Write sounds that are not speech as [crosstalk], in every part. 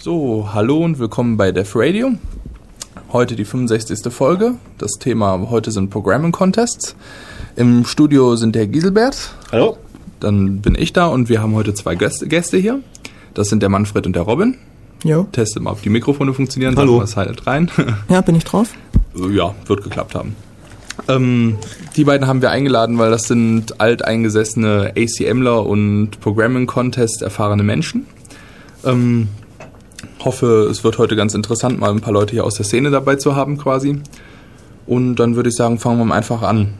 So, hallo und willkommen bei Def Radio. Heute die 65. Folge. Das Thema heute sind Programming Contests. Im Studio sind der Giselbert. Hallo. Dann bin ich da und wir haben heute zwei Gäste, Gäste hier. Das sind der Manfred und der Robin. Jo. Testet mal, ob die Mikrofone funktionieren. Hallo. Sagen wir es halt rein. [laughs] Ja, bin ich drauf? ja, wird geklappt haben. Ähm, die beiden haben wir eingeladen, weil das sind alteingesessene ACMler und Programming Contest erfahrene Menschen. Ähm, hoffe, es wird heute ganz interessant, mal ein paar Leute hier aus der Szene dabei zu haben quasi. Und dann würde ich sagen, fangen wir mal einfach an.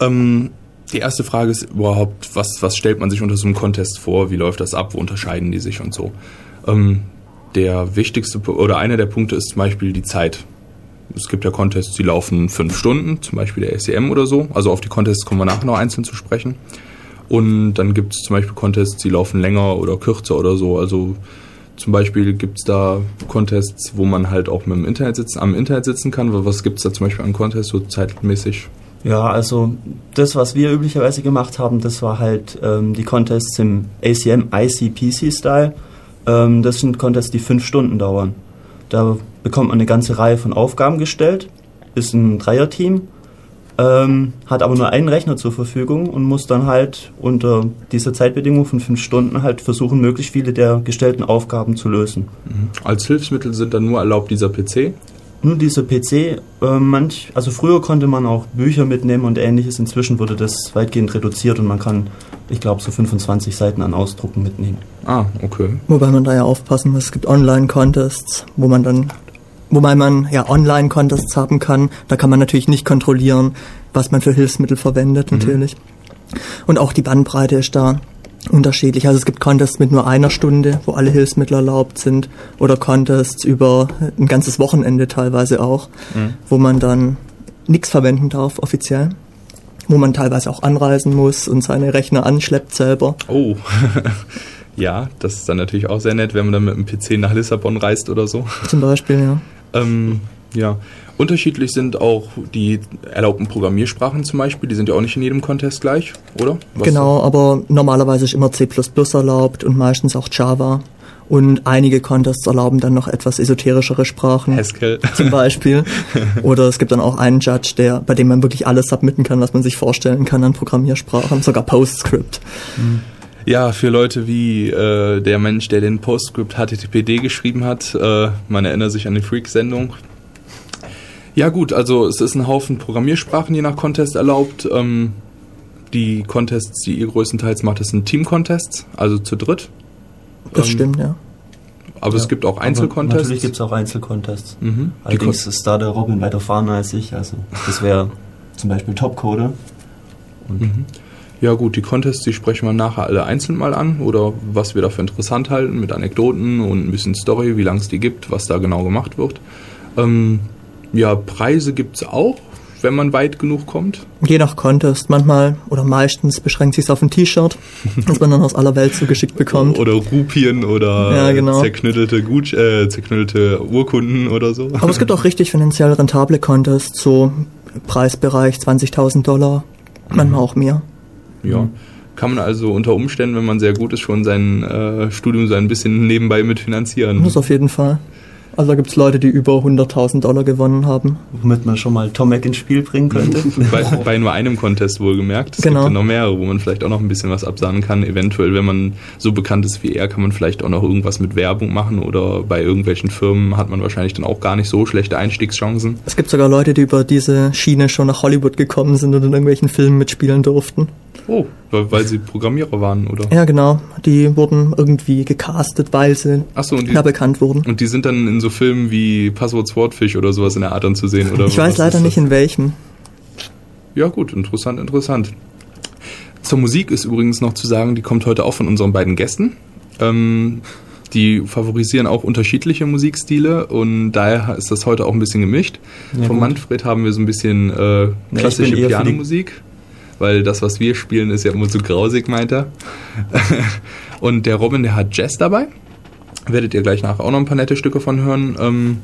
Ähm, die erste Frage ist überhaupt, was, was stellt man sich unter so einem Contest vor? Wie läuft das ab? Wo unterscheiden die sich und so? Ähm, der wichtigste oder einer der Punkte ist zum Beispiel die Zeit. Es gibt ja Contests, die laufen fünf Stunden, zum Beispiel der SCM oder so. Also auf die Contests kommen wir nachher noch einzeln zu sprechen. Und dann gibt es zum Beispiel Contests, die laufen länger oder kürzer oder so. Also zum Beispiel gibt es da Contests, wo man halt auch mit dem Internet sitzen, am Internet sitzen kann. Was gibt es da zum Beispiel an Contests so zeitmäßig? Ja, also das, was wir üblicherweise gemacht haben, das war halt ähm, die Contests im ACM ICPC-Style. Ähm, das sind Contests, die fünf Stunden dauern. Da bekommt man eine ganze Reihe von Aufgaben gestellt, ist ein Dreierteam, ähm, hat aber nur einen Rechner zur Verfügung und muss dann halt unter dieser Zeitbedingung von fünf Stunden halt versuchen, möglichst viele der gestellten Aufgaben zu lösen. Als Hilfsmittel sind dann nur erlaubt dieser PC. Nur dieser PC, äh, manch, also früher konnte man auch Bücher mitnehmen und ähnliches. Inzwischen wurde das weitgehend reduziert und man kann, ich glaube, so 25 Seiten an Ausdrucken mitnehmen. Ah, okay. Wobei man da ja aufpassen muss, es gibt Online-Contests, wo man dann, wobei man ja Online-Contests haben kann, da kann man natürlich nicht kontrollieren, was man für Hilfsmittel verwendet, natürlich. Und auch die Bandbreite ist da unterschiedlich. Also es gibt Contests mit nur einer Stunde, wo alle Hilfsmittel erlaubt sind, oder Contests über ein ganzes Wochenende teilweise auch, wo man dann nichts verwenden darf offiziell. Wo man teilweise auch anreisen muss und seine Rechner anschleppt selber. Oh. [laughs] ja, das ist dann natürlich auch sehr nett, wenn man dann mit dem PC nach Lissabon reist oder so. Zum Beispiel, ja. Ähm, ja. Unterschiedlich sind auch die erlaubten Programmiersprachen zum Beispiel. Die sind ja auch nicht in jedem Contest gleich, oder? Was- Genau, aber normalerweise ist immer C++ erlaubt und meistens auch Java. Und einige Contests erlauben dann noch etwas esoterischere Sprachen. Haskell. Zum [laughs] Beispiel. Oder es gibt dann auch einen Judge, der, bei dem man wirklich alles submitten kann, was man sich vorstellen kann an Programmiersprachen. Sogar PostScript. Ja, für Leute wie äh, der Mensch, der den Postscript HTTPD geschrieben hat, äh, man erinnert sich an die Freak-Sendung. Ja gut, also es ist ein Haufen Programmiersprachen je nach Contest erlaubt. Ähm, die Contests, die ihr größtenteils macht, das sind Team-Contests, also zu dritt. Das Ähm, stimmt, ja. Aber es Ja, gibt auch Einzelcontests. Natürlich gibt es auch Einzelcontests. Mhm. Allerdings ist da der Robin weiter vorne als ich. Also das wäre zum Beispiel Topcoder. Und Mhm. Ja gut, die Contests, die sprechen wir nachher alle einzeln mal an oder was wir dafür interessant halten mit Anekdoten und ein bisschen Story, wie lange es die gibt, was da genau gemacht wird. Ähm, ja, Preise gibt's auch, wenn man weit genug kommt. Je nach Contest, manchmal oder meistens beschränkt sich auf ein T-Shirt, [laughs] das man dann aus aller Welt zugeschickt bekommt. Oder Rupien oder Ja, genau. zerknüttelte, Gut äh, zerknüttelte Urkunden oder so. Aber es gibt auch richtig finanziell rentable Contests, so Preisbereich 20.000 Dollar, manchmal auch mehr. Ja. Kann man also unter Umständen, wenn man sehr gut ist, schon sein äh, Studium so ein bisschen nebenbei mitfinanzieren. Das auf jeden Fall. Also da gibt's Leute, die über 100.000 Dollar gewonnen haben. womit man schon mal Tomek ins Spiel bringen könnte. [laughs] bei, bei nur einem Contest wohlgemerkt. Es Genau. gibt ja noch mehrere, wo man vielleicht auch noch ein bisschen was absahnen kann. Eventuell, wenn man so bekannt ist wie er, kann man vielleicht auch noch irgendwas mit Werbung machen oder bei irgendwelchen Firmen hat man wahrscheinlich dann auch gar nicht so schlechte Einstiegschancen. Es gibt sogar Leute, die über diese Schiene schon nach Hollywood gekommen sind und in irgendwelchen Filmen mitspielen durften. Oh, weil, weil sie Programmierer waren, oder? Ja, genau. Die wurden irgendwie gecastet, weil sie Achso, und die, da bekannt wurden. und die sind dann in so Filmen wie Passwort Swordfish oder sowas in der Art dann zu sehen, oder? Ich weiß leider nicht in welchem. Ja, gut, interessant, interessant. Zur Musik ist übrigens noch zu sagen, die kommt heute auch von unseren beiden Gästen. Ähm, die favorisieren auch unterschiedliche Musikstile und daher ist das heute auch ein bisschen gemischt. Ja, Von gut. Manfred haben wir so ein bisschen äh, klassische die- Pianomusik, weil das, was wir spielen, ist ja immer zu grausig, meint er. [laughs] und der Robin, der hat Jazz dabei. Werdet ihr gleich nachher auch noch ein paar nette Stücke von hören. Ähm,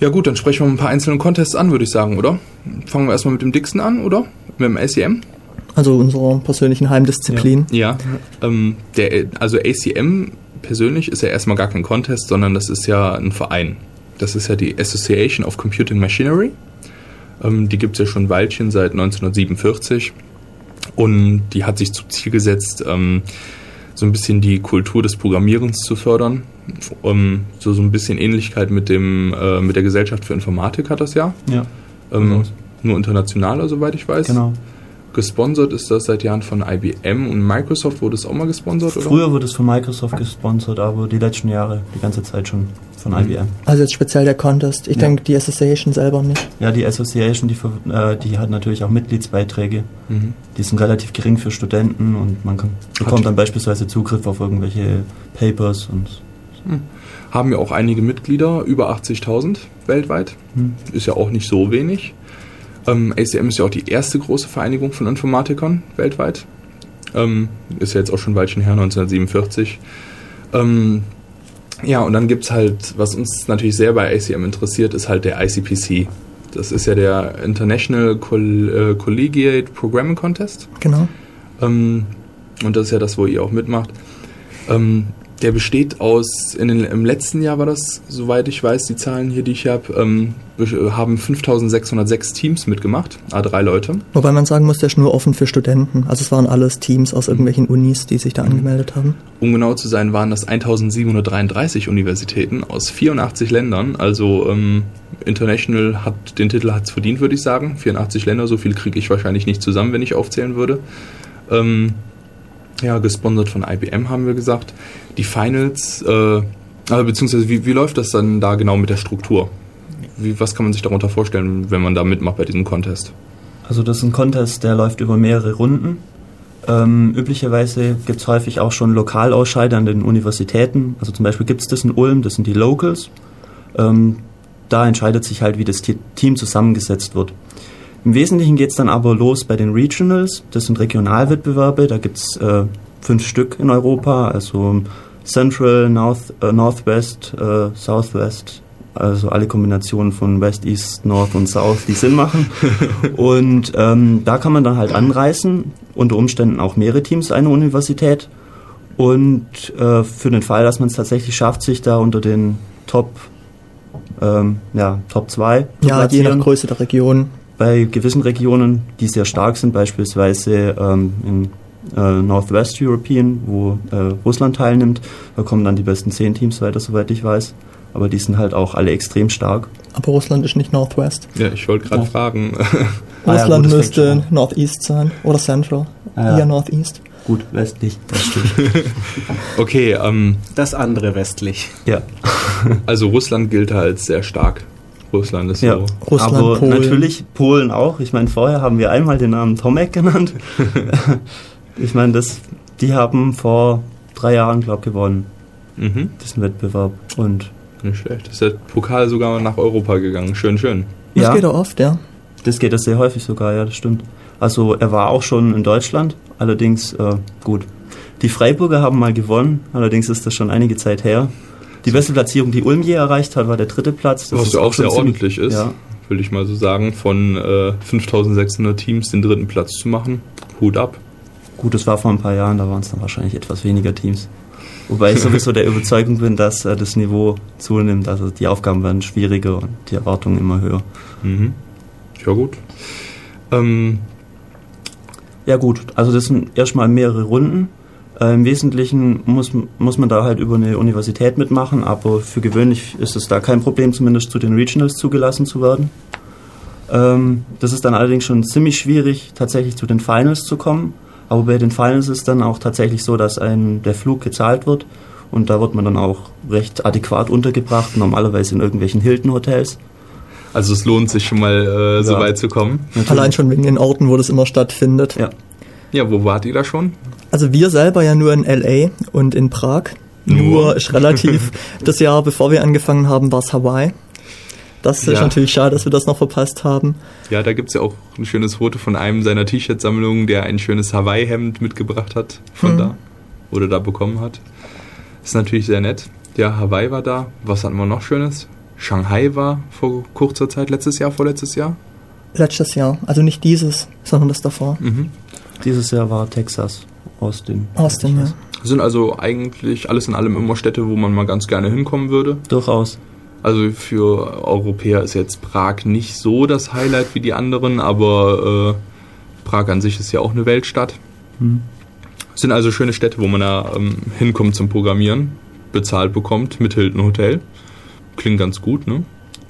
ja gut, dann sprechen wir ein paar einzelne Contests an, würde ich sagen, oder? Fangen wir erstmal mit dem dicksten an, oder? Mit dem ACM? Also unserer persönlichen Heimdisziplin. Ja. Ähm, der, also ACM persönlich ist ja erstmal gar kein Contest, sondern das ist ja ein Verein. Das ist ja die Association of Computing Machinery. Ähm, die gibt es ja schon ein Weilchen seit 1947 und die hat sich zum Ziel gesetzt, ähm, so ein bisschen die Kultur des Programmierens zu fördern. Um, so, so ein bisschen Ähnlichkeit mit, dem, äh, mit der Gesellschaft für Informatik hat das ja. Ja. Ähm, nur internationaler, soweit ich weiß. Genau. Gesponsert ist das seit Jahren von IBM und Microsoft wurde es auch mal gesponsert, oder? Früher wurde es von Microsoft gesponsert, aber die letzten Jahre die ganze Zeit schon von Mhm. IBM. Also jetzt speziell der Contest. Ich Ja. denke, die Association selber nicht. Ja, die Association, die, ver- äh, die hat natürlich auch Mitgliedsbeiträge. Mhm. Die sind relativ gering für Studenten und man kann, bekommt dann beispielsweise Zugriff auf irgendwelche Papers und Haben ja auch einige Mitglieder, über 80.000 weltweit. hm. Ist ja auch nicht so wenig. Ähm, ACM ist ja auch die erste große Vereinigung von Informatikern weltweit. Ähm, ist ja jetzt auch schon ein Weilchen her, 1947. Ähm, ja, und dann gibt's halt, was uns natürlich sehr bei ACM interessiert, ist halt der ICPC. Das ist ja der International Coll äh, Collegiate Programming Contest. Genau. Ähm, und das ist ja das, wo ihr auch mitmacht. Ähm, der besteht aus, in den, im letzten Jahr war das, soweit ich weiß, die Zahlen hier, die ich habe, ähm, be- haben 5606 Teams mitgemacht, A3 Leute. Wobei man sagen muss, der ist nur offen für Studenten. Also es waren alles Teams aus irgendwelchen Unis, die sich da angemeldet haben. Um genau zu sein, waren das 1733 Universitäten aus 84 Ländern. Also ähm, International hat den Titel hat's verdient, würde ich sagen. 84 Länder, so viel kriege ich wahrscheinlich nicht zusammen, wenn ich aufzählen würde. Ähm, ja, gesponsert von IBM haben wir gesagt. Die Finals, äh, also beziehungsweise wie, wie läuft das dann da genau mit der Struktur? Wie, was kann man sich darunter vorstellen, wenn man da mitmacht bei diesem Contest? Also das ist ein Contest, der läuft über mehrere Runden. Ähm, üblicherweise gibt es häufig auch schon Lokalausscheider an den Universitäten. Also zum Beispiel gibt es das in Ulm, das sind die Locals. Ähm, da entscheidet sich halt, wie das Te- Team zusammengesetzt wird. Im Wesentlichen geht es dann aber los bei den Regionals. Das sind Regionalwettbewerbe. Da gibt es äh, fünf Stück in Europa, also Central, North, äh, Northwest, äh, Southwest, also alle Kombinationen von West, East, North und South, die Sinn machen. [laughs] und ähm, da kann man dann halt anreisen, unter Umständen auch mehrere Teams einer Universität. Und äh, für den Fall, dass man es tatsächlich schafft, sich da unter den Top, ähm, ja, Top 2 zu Ja, je nach Größe der Region. bei gewissen Regionen, die sehr stark sind, beispielsweise ähm, in äh, Northwest European, wo äh, Russland teilnimmt, da kommen dann die besten zehn Teams weiter, soweit ich weiß. Aber die sind halt auch alle extrem stark. Aber Russland ist nicht Northwest. Ja, ich wollte gerade Ja. fragen. Ah ja, [laughs] Russland gut, das müsste Northeast sein. Oder Central. Ah ja. Eher Northeast. Gut, westlich, das [laughs] stimmt. okay, ähm, Das andere westlich. ja. [laughs] also Russland gilt als sehr stark. Russland ist ja. so. Russland, Aber Polen. natürlich Polen auch. Ich meine, vorher haben wir einmal den Namen Tomek genannt. Ich meine, das, die haben vor drei Jahren, glaube ich, gewonnen, Mhm. diesen Wettbewerb. Und Nicht schlecht. Ist der Pokal sogar nach Europa gegangen. Schön, schön. Das ja, geht auch oft, ja. Das geht das sehr häufig sogar, ja, das stimmt. Also er war auch schon in Deutschland, allerdings äh, gut. Die Freiburger haben mal gewonnen, allerdings ist das schon einige Zeit her. Die beste Platzierung, die Ulm je erreicht hat, war der dritte Platz. Was ist ja auch schon sehr ziemlich- ordentlich ist, Ja, will ich mal so sagen. Von äh, 5600 Teams den dritten Platz zu machen. Hut ab. Gut, das war vor ein paar Jahren, da waren es dann wahrscheinlich etwas weniger Teams. Wobei ich sowieso der [laughs] Überzeugung bin, dass äh, das Niveau zunimmt, also die Aufgaben werden schwieriger und die Erwartungen immer höher. Mhm. Ja, gut. Ähm, Ja gut, also das sind erstmal mehrere Runden. Äh, Im Wesentlichen muss, muss man da halt über eine Universität mitmachen, aber für gewöhnlich ist es da kein Problem, zumindest zu den Regionals zugelassen zu werden. Ähm, das ist dann allerdings schon ziemlich schwierig, tatsächlich zu den Finals zu kommen. Aber bei den Finals ist dann auch tatsächlich so, dass einem der Flug gezahlt wird und da wird man dann auch recht adäquat untergebracht, normalerweise in irgendwelchen Hilton-Hotels. also es lohnt sich schon mal äh, so Ja. weit zu kommen. Allein schon wegen den Orten, wo das immer stattfindet. Ja. Ja, wo wart ihr da schon? Also wir selber ja nur in LA und in Prag. Nur? Nur ist relativ. [laughs] das Jahr, bevor wir angefangen haben, war es Hawaii. Das ist Ja. natürlich schade, dass wir das noch verpasst haben. Ja, da gibt's ja auch ein schönes Foto von einem seiner T-Shirt-Sammlungen, der ein schönes Hawaii-Hemd mitgebracht hat von Mhm. da. Oder da bekommen hat. Ist natürlich sehr nett. Ja, Hawaii war da. Was hatten wir noch Schönes? Shanghai war vor kurzer Zeit, letztes Jahr, vorletztes Jahr. Letztes Jahr. Also nicht dieses, sondern das davor. Mhm. Dieses Jahr war Texas, Austin. Austin, ja. Sind also eigentlich alles in allem immer Städte, wo man mal ganz gerne hinkommen würde. Durchaus. Also für Europäer ist jetzt Prag nicht so das Highlight wie die anderen, aber äh, Prag an sich ist ja auch eine Weltstadt. Hm. Sind also schöne Städte, wo man da ähm, hinkommt zum Programmieren, bezahlt bekommt mit Hilton Hotel. Klingt ganz gut, ne?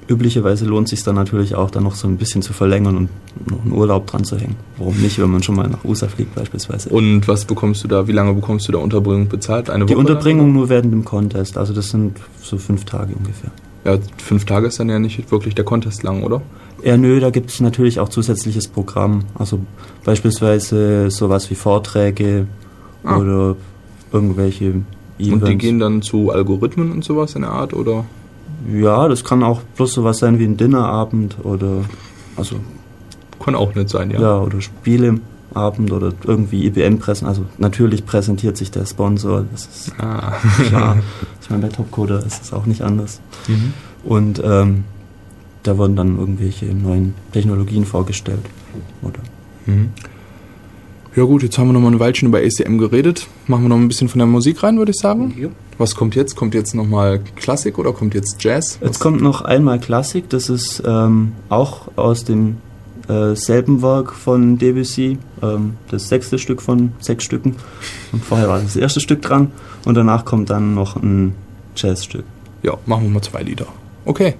Üblicherweise lohnt sich dann natürlich auch, dann noch so ein bisschen zu verlängern und noch einen Urlaub dran zu hängen. Warum nicht, wenn man schon mal nach USA fliegt beispielsweise. Und was bekommst du da, wie lange bekommst du da Unterbringung bezahlt? Eine Die Woche Unterbringung nur während dem Contest, also das sind so fünf Tage ungefähr. Ja, fünf Tage ist dann ja nicht wirklich der Contest lang, oder? Ja, nö, da gibt es natürlich auch zusätzliches Programm. Also beispielsweise sowas wie Vorträge Ah. oder irgendwelche Events. Und die gehen dann zu Algorithmen und sowas in der Art, oder? Ja, das kann auch bloß sowas sein wie ein Dinnerabend oder also Kann auch nicht sein, ja. ja, oder Spieleabend oder irgendwie IBM pressen. Also natürlich präsentiert sich der Sponsor, das ist Ah. klar. ich meine, bei Topcoder ist es auch nicht anders. Mhm. Und ähm, da wurden dann irgendwelche neuen Technologien vorgestellt. Oder Mhm. Ja gut, jetzt haben wir noch mal ein Weilchen über ACM geredet. Machen wir noch ein bisschen von der Musik rein, würde ich sagen. Was kommt jetzt? Kommt jetzt nochmal Klassik oder kommt jetzt Jazz? Jetzt kommt noch einmal Klassik, das ist ähm, auch aus dem äh, selben Werk von Debussy, ähm, das sechste Stück von sechs Stücken. Und vorher war das erste Stück dran und danach kommt dann noch ein Jazzstück. Ja, machen wir mal zwei Lieder. Okay.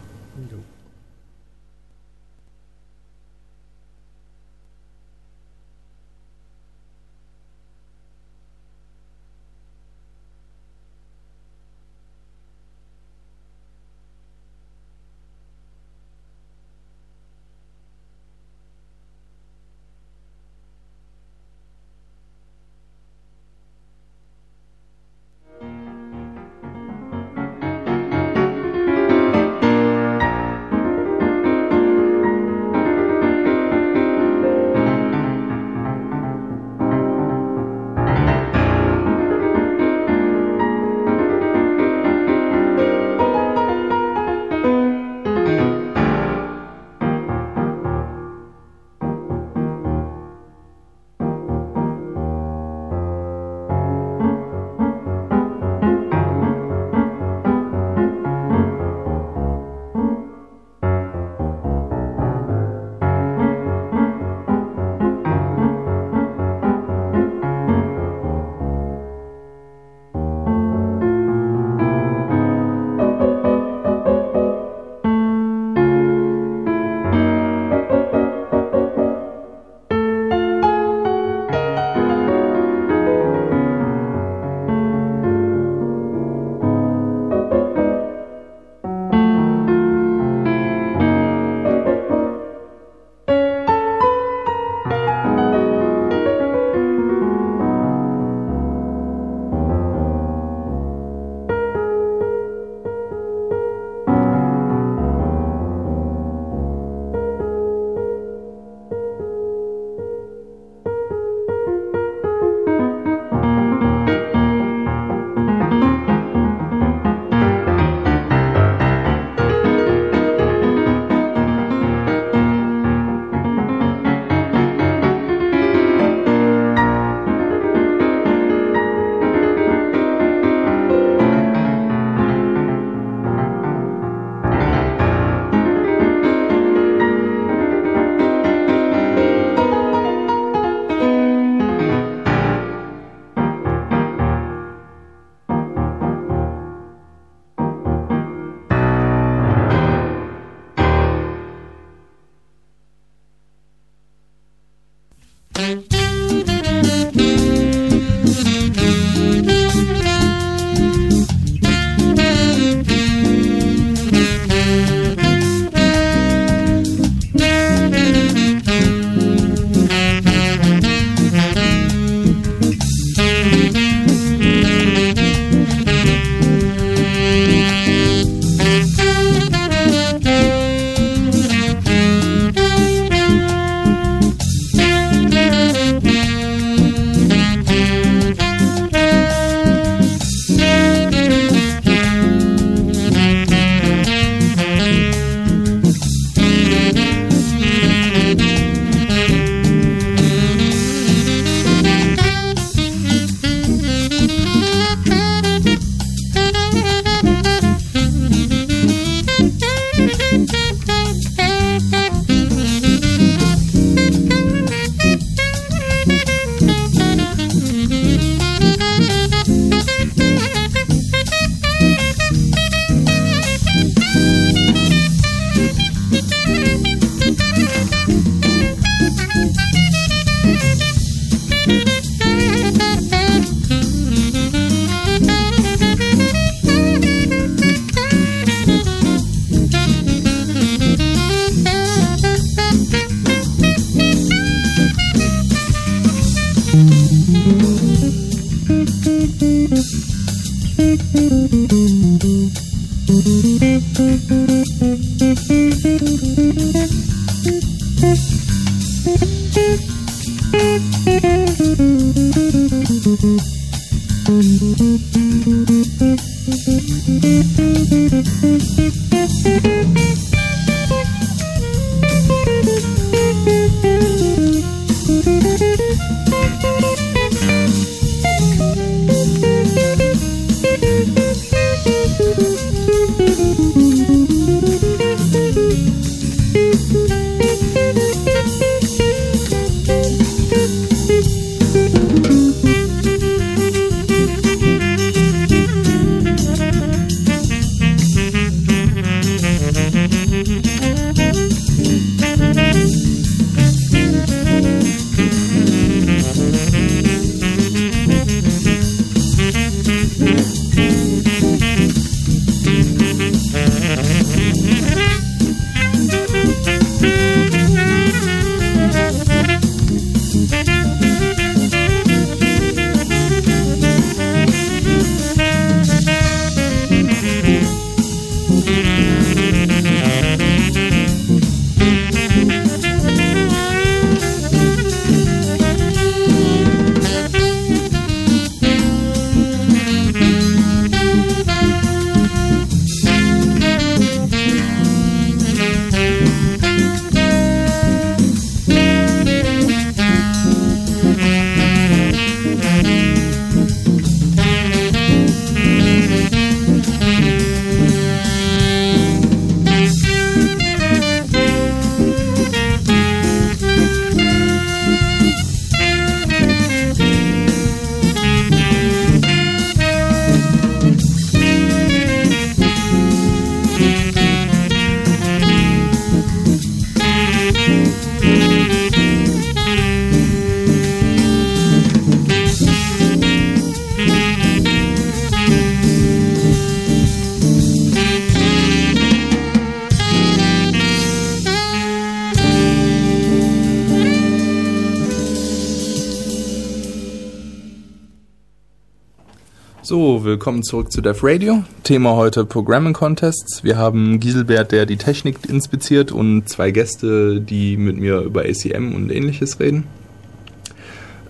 So, willkommen zurück zu Dev Radio. Thema heute Programming Contests. Wir haben Giselbert, der die Technik inspiziert und zwei Gäste, die mit mir über ACM und ähnliches reden.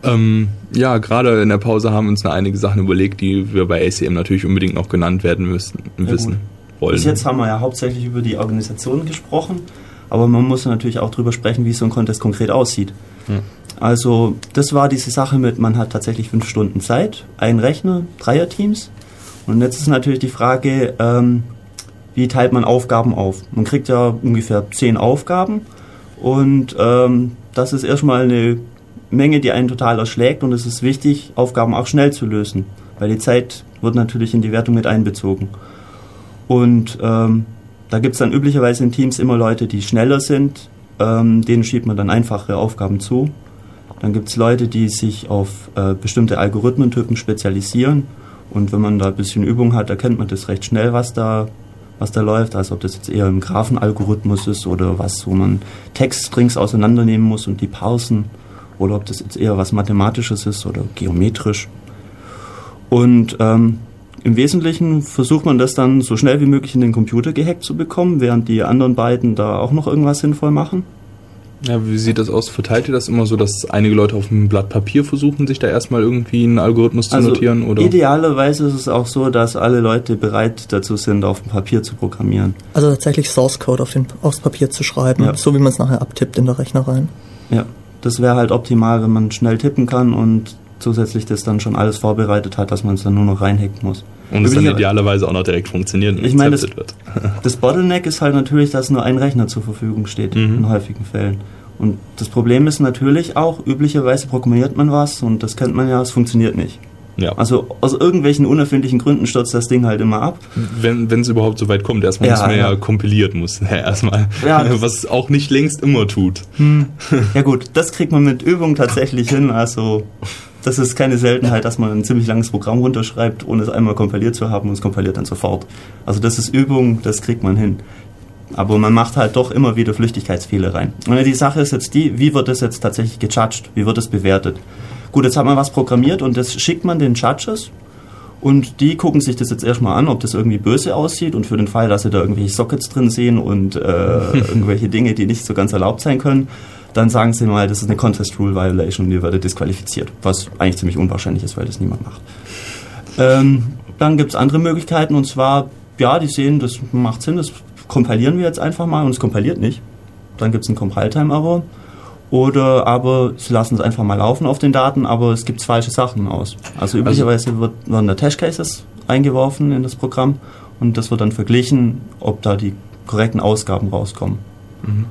Ähm, ja, gerade in der Pause haben wir uns noch einige Sachen überlegt, die wir bei ACM natürlich unbedingt noch genannt werden müssen, wissen wollen. Bis jetzt haben wir ja hauptsächlich über die Organisation gesprochen, aber man muss natürlich auch darüber sprechen, wie so ein Contest konkret aussieht. Ja. Also das war diese Sache mit, man hat tatsächlich fünf Stunden Zeit, ein Rechner, Dreierteams. Und jetzt ist natürlich die Frage, ähm, wie teilt man Aufgaben auf? Man kriegt ja ungefähr zehn Aufgaben und ähm, das ist erstmal eine Menge, die einen total erschlägt und es ist wichtig, Aufgaben auch schnell zu lösen, weil die Zeit wird natürlich in die Wertung mit einbezogen. Und ähm, da gibt es dann üblicherweise in Teams immer Leute, die schneller sind, ähm, denen schiebt man dann einfache Aufgaben zu dann gibt es Leute, die sich auf äh, bestimmte Algorithmentypen spezialisieren. Und wenn man da ein bisschen Übung hat, erkennt man das recht schnell, was da, was da läuft. Also ob das jetzt eher im Graphenalgorithmus ist oder was, wo man Textstrings auseinandernehmen muss und die parsen. Oder ob das jetzt eher was Mathematisches ist oder geometrisch. Und ähm, im Wesentlichen versucht man das dann so schnell wie möglich in den Computer gehackt zu bekommen, während die anderen beiden da auch noch irgendwas sinnvoll machen. Ja, wie sieht das aus? Verteilt ihr das immer so, dass einige Leute auf einem Blatt Papier versuchen, sich da erstmal irgendwie einen Algorithmus zu also notieren? Oder? Idealerweise ist es auch so, dass alle Leute bereit dazu sind, auf dem Papier zu programmieren. Also tatsächlich Source Code auf den, aufs Papier zu schreiben, ja. so wie man es nachher abtippt in der Rechner rein. Ja, das wäre halt optimal, wenn man schnell tippen kann und zusätzlich das dann schon alles vorbereitet hat, dass man es dann nur noch reinhacken muss. Und es dann idealerweise auch noch direkt funktioniert. Ich meine, das, das, Bottleneck ist halt natürlich, dass nur ein Rechner zur Verfügung steht mhm. in häufigen Fällen. Und das Problem ist natürlich auch, üblicherweise programmiert man was und das kennt man ja, es funktioniert nicht. Ja. Also aus irgendwelchen unerfindlichen Gründen stürzt das Ding halt immer ab. Wenn es überhaupt so weit kommt, erstmal ja, muss man ja, ja kompiliert muss. [laughs] Ja, erstmal. Ja, [laughs] was es auch nicht längst immer tut. Hm. Ja gut, das kriegt man mit Übung tatsächlich hin. Also das ist keine Seltenheit, dass man ein ziemlich langes Programm runterschreibt, ohne es einmal kompiliert zu haben und es kompiliert dann sofort. Also das ist Übung, das kriegt man hin. Aber man macht halt doch immer wieder Flüchtigkeitsfehler rein. Und die Sache ist jetzt die, wie wird das jetzt tatsächlich gejudged? Wie wird es bewertet? Gut, jetzt hat man was programmiert und das schickt man den Judges Und die gucken sich das jetzt erstmal an, ob das irgendwie böse aussieht und für den Fall, dass sie da irgendwelche Sockets drin sehen und äh, [laughs] irgendwelche Dinge, die nicht so ganz erlaubt sein können, dann sagen sie mal, das ist eine Contest Rule Violation und ihr werdet disqualifiziert. Was eigentlich ziemlich unwahrscheinlich ist, weil das niemand macht. Ähm, dann gibt es andere Möglichkeiten und zwar, ja, die sehen, das macht Sinn, das kompilieren wir jetzt einfach mal und es kompiliert nicht. Dann gibt es einen Compile-Time-Error. Oder aber sie lassen es einfach mal laufen auf den Daten, aber es gibt falsche Sachen aus. Also üblicherweise wird, werden da Test-Cases eingeworfen in das Programm und das wird dann verglichen, ob da die korrekten Ausgaben rauskommen. Mhm.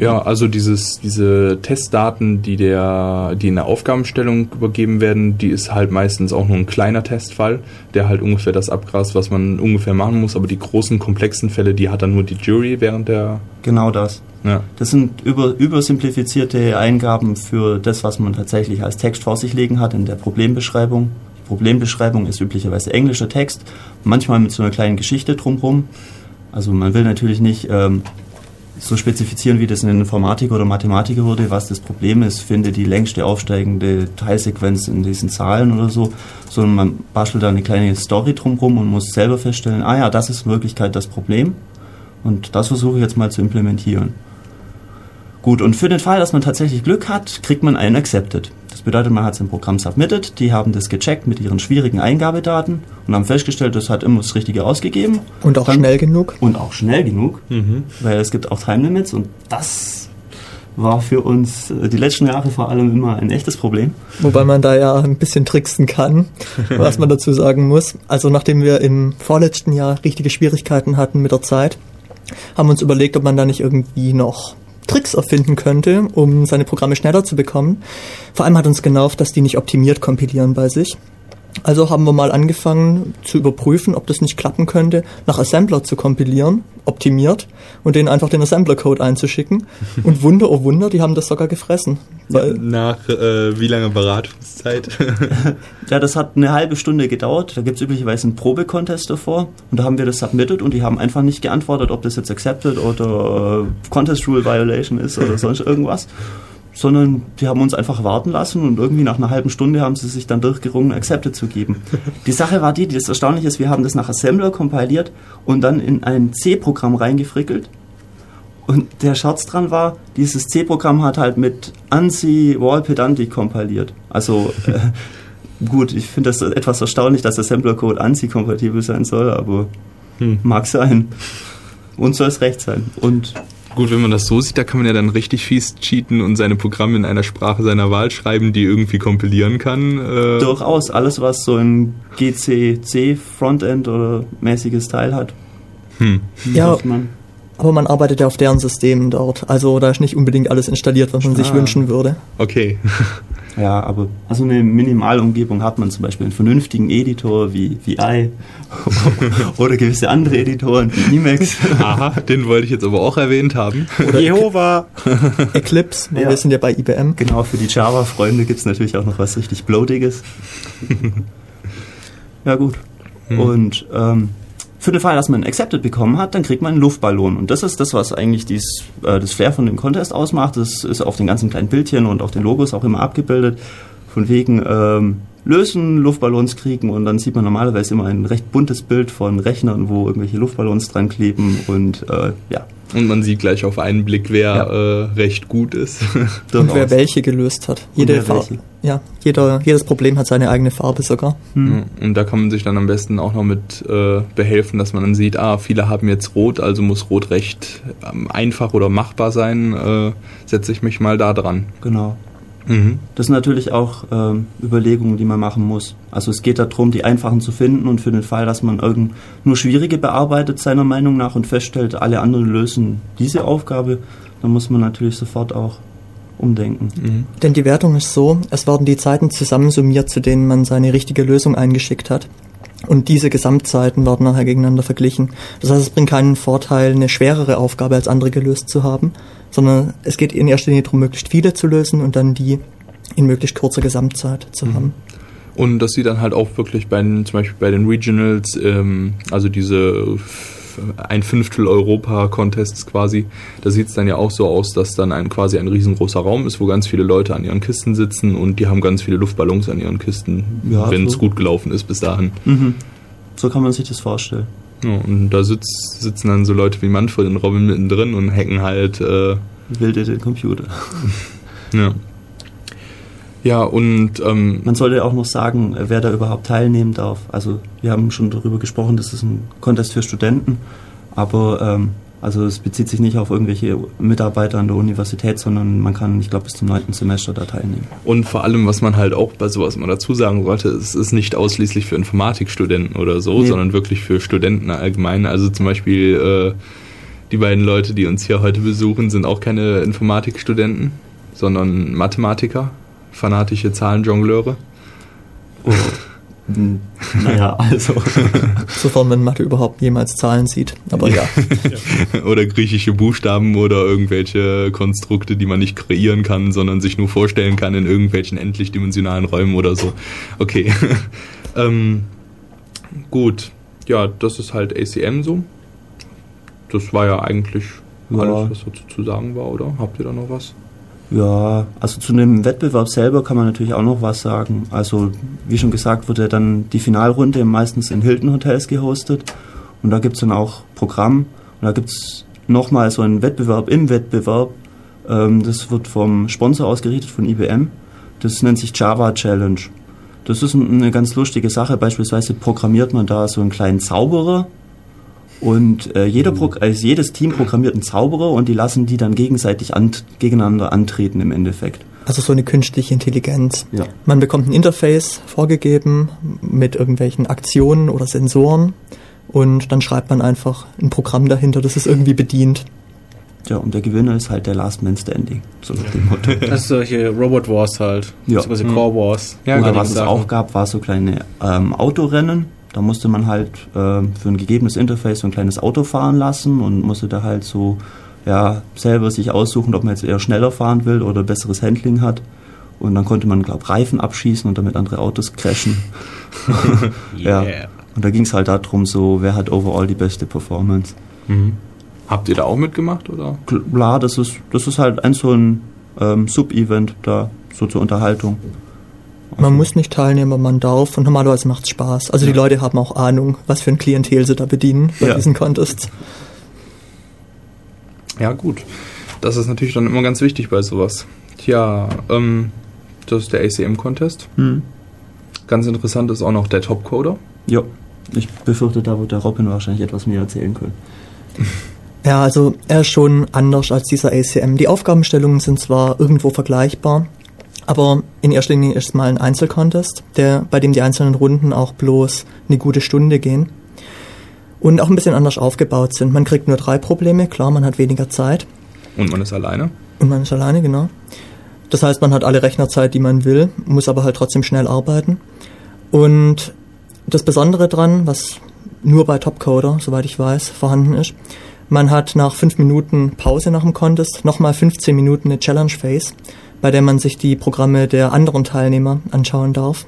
Ja, also dieses, diese Testdaten, die der, die in der Aufgabenstellung übergeben werden, die ist halt meistens auch nur ein kleiner Testfall, der halt ungefähr das abgrast, was man ungefähr machen muss, aber die großen, komplexen Fälle, die hat dann nur die Jury während der. Genau das. Ja. Das sind über, übersimplifizierte Eingaben für das, was man tatsächlich als Text vor sich liegen hat in der Problembeschreibung. Die Problembeschreibung ist üblicherweise englischer Text, manchmal mit so einer kleinen Geschichte drumherum. Also man will natürlich nicht ähm, so spezifizieren, wie das in Informatik oder Mathematiker wurde, was das Problem ist, finde die längste aufsteigende Teilsequenz in diesen Zahlen oder so, sondern man bastelt da eine kleine Story drumherum und muss selber feststellen, ah ja, das ist in Wirklichkeit das Problem und das versuche ich jetzt mal zu implementieren. Gut, und für den Fall, dass man tatsächlich Glück hat, kriegt man einen Accepted. Das bedeutet, man hat sein Programm submitted, die haben das gecheckt mit ihren schwierigen Eingabedaten und haben festgestellt, das hat immer das Richtige ausgegeben. Und auch Dann, schnell genug. Und auch schnell genug, mhm. weil es gibt auch Time Limits und das war für uns äh, die letzten Jahre vor allem immer ein echtes Problem. Wobei man da ja ein bisschen tricksen kann, [laughs] was man dazu sagen muss. Also nachdem wir im vorletzten Jahr richtige Schwierigkeiten hatten mit der Zeit, haben wir uns überlegt, ob man da nicht irgendwie noch Tricks erfinden könnte, um seine Programme schneller zu bekommen. Vor allem hat uns genervt, dass die nicht optimiert kompilieren bei sich. Also haben wir mal angefangen zu überprüfen, ob das nicht klappen könnte, nach Assembler zu kompilieren, optimiert und denen einfach den Assembler-Code einzuschicken. [laughs] Und Wunder, oh Wunder, die haben das sogar gefressen. nach äh, wie lange Beratungszeit? [laughs] ja, das hat eine halbe Stunde gedauert. Da gibt es üblicherweise einen Probe-Contest davor und da haben wir das submitted und die haben einfach nicht geantwortet, ob das jetzt accepted oder äh, Contest Rule Violation ist oder [laughs] sonst irgendwas sondern die haben uns einfach warten lassen und irgendwie nach einer halben Stunde haben sie sich dann durchgerungen, Accepted zu geben. [laughs] Die Sache war die, das Erstaunliche ist, wir haben das nach Assembler kompiliert und dann in ein C-Programm reingefrickelt. Und der Scherz dran war, dieses C-Programm hat halt mit ANSI Wall Pedantic kompiliert. Also äh, [laughs] gut, ich finde das etwas erstaunlich, dass Assembler-Code ANSI-kompatibel sein soll, aber hm. mag sein. Und soll es recht sein. Und Gut, wenn man das so sieht, da kann man ja dann richtig fies cheaten und seine Programme in einer Sprache seiner Wahl schreiben, die irgendwie kompilieren kann. Äh Durchaus, alles was so ein GCC Frontend oder mäßiges Teil hat. Hm. Ja, man. aber man arbeitet ja auf deren Systemen dort. Also da ist nicht unbedingt alles installiert, was man ah. sich wünschen würde. Okay. [laughs] Ja, aber also eine Minimalumgebung hat man zum Beispiel einen vernünftigen Editor wie VI [laughs] oder gewisse andere Editoren wie Emacs. Aha, den wollte ich jetzt aber auch erwähnt haben. Oder Jehova. Eclipse, [laughs] ja. wir sind ja bei IBM. Genau, für die Java-Freunde gibt es natürlich auch noch was richtig Bloatiges. [laughs] ja gut. Hm. Und ähm, für den Fall, dass man Accepted bekommen hat, dann kriegt man einen Luftballon. Und das ist das, was eigentlich dies, äh, das Flair von dem Contest ausmacht. Das ist auf den ganzen kleinen Bildchen und auf den Logos auch immer abgebildet. Von wegen ähm, lösen, Luftballons kriegen und dann sieht man normalerweise immer ein recht buntes Bild von Rechnern, wo irgendwelche Luftballons dran kleben und äh, ja. Und man sieht gleich auf einen Blick, wer ja. äh, recht gut ist. [laughs] und wer welche gelöst hat. Jede Farbe. Ja, jeder, jedes Problem hat seine eigene Farbe sogar. Hm. Und da kann man sich dann am besten auch noch mit äh, behelfen, dass man dann sieht, ah, viele haben jetzt Rot, also muss Rot recht ähm, einfach oder machbar sein. Äh, setze ich mich mal da dran. Genau. Mhm. Das sind natürlich auch ähm, Überlegungen, die man machen muss. Also es geht darum, die einfachen zu finden und für den Fall, dass man irgend nur schwierige bearbeitet, seiner Meinung nach, und feststellt, alle anderen lösen diese Aufgabe, dann muss man natürlich sofort auch umdenken. Mhm. Denn die Wertung ist so, es werden die Zeiten zusammensummiert, zu denen man seine richtige Lösung eingeschickt hat. Und diese Gesamtzeiten werden nachher gegeneinander verglichen. Das heißt, es bringt keinen Vorteil, eine schwerere Aufgabe als andere gelöst zu haben, sondern es geht in erster Linie darum, möglichst viele zu lösen und dann die in möglichst kurzer Gesamtzeit zu mhm. haben. Und das sieht dann halt auch wirklich bei den, zum Beispiel bei den Regionals, ähm, also diese ein Fünftel Europa-Contests quasi. Da sieht es dann ja auch so aus, dass dann ein, quasi ein riesengroßer Raum ist, wo ganz viele Leute an ihren Kisten sitzen und die haben ganz viele Luftballons an ihren Kisten, Ja, wenn es so. gut gelaufen ist bis dahin. Mhm. So kann man sich das vorstellen. Ja, und da sitz, sitzen dann so Leute wie Manfred und Robin mittendrin und hacken halt äh, Wilde den Computer. [laughs] Ja. Ja, und ähm, Man sollte auch noch sagen, wer da überhaupt teilnehmen darf. Also wir haben schon darüber gesprochen, das ist ein Contest für Studenten, aber ähm, also es bezieht sich nicht auf irgendwelche Mitarbeiter an der Universität, sondern man kann, ich glaube, bis zum neunten Semester da teilnehmen. und vor allem, was man halt auch bei sowas mal dazu sagen sollte, es ist nicht ausschließlich für Informatikstudenten oder so, Nee. sondern wirklich für Studenten allgemein. Also zum Beispiel äh, die beiden Leute, die uns hier heute besuchen, sind auch keine Informatikstudenten, sondern Mathematiker, fanatische Zahlenjongleure. Hm, Naja, also [laughs] Sofern man Mathe überhaupt jemals Zahlen sieht. Aber ja. [laughs] oder griechische Buchstaben oder irgendwelche Konstrukte, die man nicht kreieren kann, sondern sich nur vorstellen kann in irgendwelchen endlich dimensionalen Räumen oder so. Okay. [laughs] ähm, gut. Ja, das ist halt ACM so. Das war ja eigentlich Ja. alles, was dazu zu sagen war, oder? Habt ihr da noch was? Ja, also zu dem Wettbewerb selber kann man natürlich auch noch was sagen. Also, wie schon gesagt, wurde dann die Finalrunde meistens in Hilton Hotels gehostet. Und da gibt's dann auch Programm. Und da gibt's nochmal so einen Wettbewerb im Wettbewerb. Ähm, das wird vom Sponsor ausgerichtet, von IBM. Das nennt sich Java Challenge. Das ist ein- eine ganz lustige Sache. Beispielsweise programmiert man da so einen kleinen Zauberer. Und äh, jeder Pro also jedes Team programmiert einen Zauberer und die lassen die dann gegenseitig an gegeneinander antreten im Endeffekt. Also so eine künstliche Intelligenz. Ja. Man bekommt ein Interface vorgegeben mit irgendwelchen Aktionen oder Sensoren und dann schreibt man einfach ein Programm dahinter, das es irgendwie bedient. Ja, und der Gewinner ist halt der Last Man Standing, so nach dem Motto. Das ist solche Robot Wars halt. Ja. Quasi Mhm. Core Wars. Ja, Oder genau. was es Sachen. auch gab, war so kleine ähm, Autorennen. Da musste man halt ähm, für ein gegebenes Interface so ein kleines Auto fahren lassen und musste da halt so ja, selber sich aussuchen, ob man jetzt eher schneller fahren will oder besseres Handling hat. Und dann konnte man, glaube Reifen abschießen und damit andere Autos crashen. [laughs] Ja. Und da ging es halt darum, so, wer hat overall die beste Performance. Mhm. Habt ihr da auch mitgemacht, oder? Klar, das ist, das ist halt ein so ein ähm, Sub-Event da, so zur Unterhaltung. Man muss nicht teilnehmen, aber man darf und normalerweise macht es Spaß. Also die Leute haben auch Ahnung, was für ein Klientel sie da bedienen bei Ja. diesen Contests. Ja, gut. Das ist natürlich dann immer ganz wichtig bei sowas. Tja, ähm, das ist der ACM-Contest. Hm. Ganz interessant ist auch noch der Topcoder. Ja, ich befürchte, da wird der Robin wahrscheinlich etwas mehr erzählen können. [laughs] Ja, also er ist schon anders als dieser ACM. Die Aufgabenstellungen sind zwar irgendwo vergleichbar, aber in erster Linie ist es mal ein Einzelcontest, der, bei dem die einzelnen Runden auch bloß eine gute Stunde gehen und auch ein bisschen anders aufgebaut sind. Man kriegt nur drei Probleme, klar, man hat weniger Zeit Und man ist alleine. und man ist alleine, genau. Das heißt, man hat alle Rechnerzeit, die man will, muss aber halt trotzdem schnell arbeiten. Und das Besondere dran, was nur bei Topcoder, soweit ich weiß, vorhanden ist, man hat nach fünf Minuten Pause nach dem Contest nochmal 15 Minuten eine Challenge Phase, bei der man sich die Programme der anderen Teilnehmer anschauen darf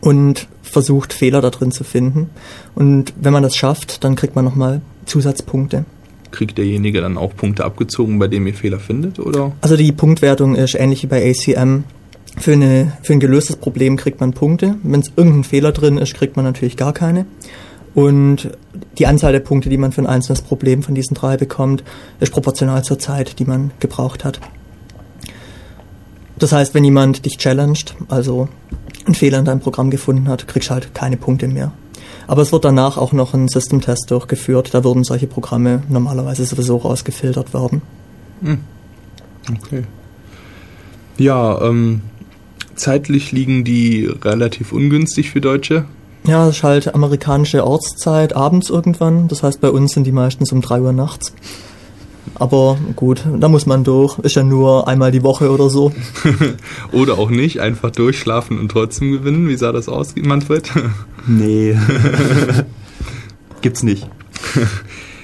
und versucht, Fehler da drin zu finden. Und wenn man das schafft, dann kriegt man nochmal Zusatzpunkte. Kriegt derjenige dann auch Punkte abgezogen, bei dem ihr Fehler findet, oder? Also die Punktwertung ist ähnlich wie bei ACM. Für, eine, für ein gelöstes Problem kriegt man Punkte. Wenn es irgendein Fehler drin ist, kriegt man natürlich gar keine. Und die Anzahl der Punkte, die man für ein einzelnes Problem von diesen drei bekommt, ist proportional zur Zeit, die man gebraucht hat. Das heißt, wenn jemand dich challenged, also einen Fehler in deinem Programm gefunden hat, kriegst du halt keine Punkte mehr. Aber es wird danach auch noch ein System-Test durchgeführt. Da würden solche Programme normalerweise sowieso rausgefiltert werden. Okay. Ja, ähm, zeitlich liegen die relativ ungünstig für Deutsche. Ja, es ist halt amerikanische Ortszeit, abends irgendwann. Das heißt, bei uns sind die meistens um 3 Uhr nachts. Aber gut, da muss man durch. Ist ja nur einmal die Woche oder so. [laughs] Oder auch nicht, einfach durchschlafen und trotzdem gewinnen. Wie sah das aus, Manfred? [laughs] Nee. [laughs] Gibt's nicht.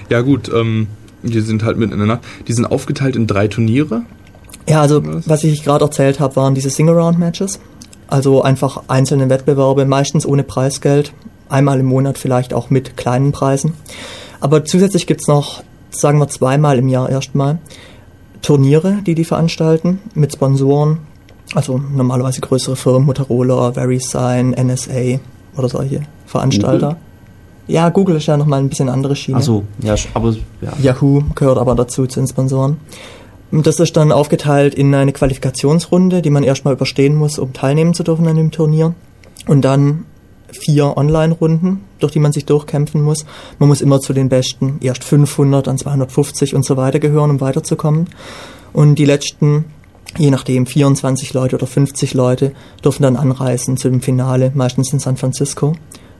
ja gut, ähm, die sind halt mitten in der Nacht. Die sind aufgeteilt in drei Turniere. Ja, also Was? was ich gerade erzählt habe, waren diese Sing-Around-Matches. Also einfach einzelne Wettbewerbe, meistens ohne Preisgeld. Einmal im Monat vielleicht auch mit kleinen Preisen. Aber zusätzlich gibt's noch, sagen wir zweimal im Jahr erstmal, Turniere, die die veranstalten mit Sponsoren. Also normalerweise größere Firmen, Motorola, VeriSign, NSA oder solche Veranstalter. Google? Ja, Google ist ja nochmal ein bisschen andere Schiene. Also, ja, aber ja. Yahoo gehört aber dazu zu den Sponsoren. Und das ist dann aufgeteilt in eine Qualifikationsrunde, die man erstmal überstehen muss, um teilnehmen zu dürfen an dem Turnier. Und dann vier Online-Runden, durch die man sich durchkämpfen muss. Man muss immer zu den Besten, erst 500, dann 250 und so weiter gehören, um weiterzukommen. Und die letzten, je nachdem, 24 Leute oder 50 Leute, dürfen dann anreisen zu dem Finale, meistens in San Francisco,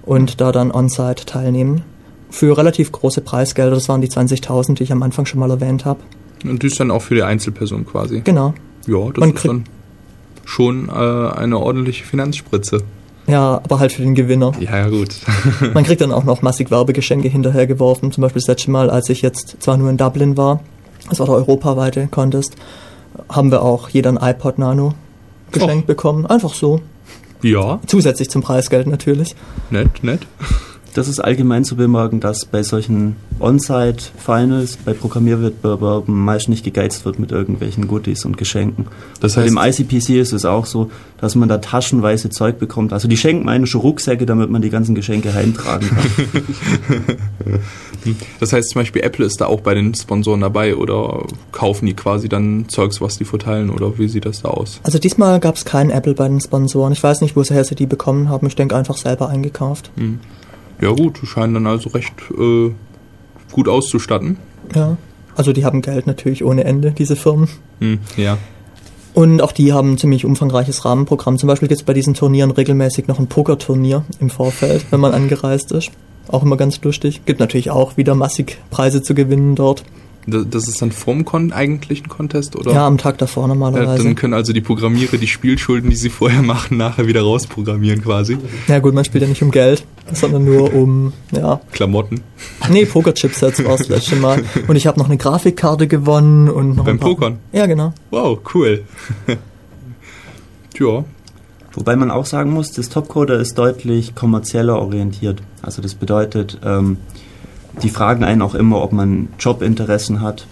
und da dann on-site teilnehmen. Für relativ große Preisgelder, das waren die 20.000, die ich am Anfang schon mal erwähnt habe. Und die ist dann auch für die Einzelperson quasi. Genau. Ja, das Man ist dann schon äh, eine ordentliche Finanzspritze. Ja, aber halt für den Gewinner. Ja, ja, gut. [laughs] Man kriegt dann auch noch massig Werbegeschenke hinterhergeworfen. Zum Beispiel das letzte Mal, als ich jetzt zwar nur in Dublin war, das war der europaweite Contest, haben wir auch jeder ein iPod Nano geschenkt bekommen. Einfach so. ja, Zusätzlich zum Preisgeld natürlich. nett, nett. Das ist allgemein zu bemerken, dass bei solchen On-Site-Finals, bei Programmierwettbewerben meist nicht gegeizt wird mit irgendwelchen Goodies und Geschenken. Das Bei heißt, dem ICPC ist es auch so, dass man da taschenweise Zeug bekommt. Also die schenken einem schon Rucksäcke, damit man die ganzen Geschenke heimtragen kann. [laughs] das heißt zum Beispiel Apple ist da auch bei den Sponsoren dabei oder kaufen die quasi dann Zeugs, was die verteilen oder wie sieht das da aus? Also diesmal gab es kein Apple bei den Sponsoren. Ich weiß nicht, woher sie die bekommen haben. Ich denke einfach selber eingekauft. Hm. Ja gut, die scheinen dann also recht äh, gut auszustatten. Ja. Also die haben Geld natürlich ohne Ende, diese Firmen. Hm, ja. Und auch die haben ein ziemlich umfangreiches Rahmenprogramm. Zum Beispiel gibt es bei diesen Turnieren regelmäßig noch ein Pokerturnier im Vorfeld, wenn man angereist ist. Auch immer ganz lustig. Gibt natürlich auch wieder massig Preise zu gewinnen dort. Das, ist dann vorm Kon eigentlichen Contest oder? Ja, am Tag davor Ja, normalerweise. dann können also die Programmierer die Spielschulden, die sie vorher [laughs] machen, nachher wieder rausprogrammieren quasi. Ja gut, man spielt ja nicht um Geld, sondern nur um, ja, Klamotten. nee, Poker-Chipsets war das letzte Mal. [laughs] Und ich habe noch eine Grafikkarte gewonnen und noch Beim Pokern? Ja, genau. Wow, cool. [laughs] ja. Wobei man auch sagen muss, das Topcoder ist deutlich kommerzieller orientiert. Also das bedeutet, ähm, die fragen einen auch immer, ob man Jobinteressen hat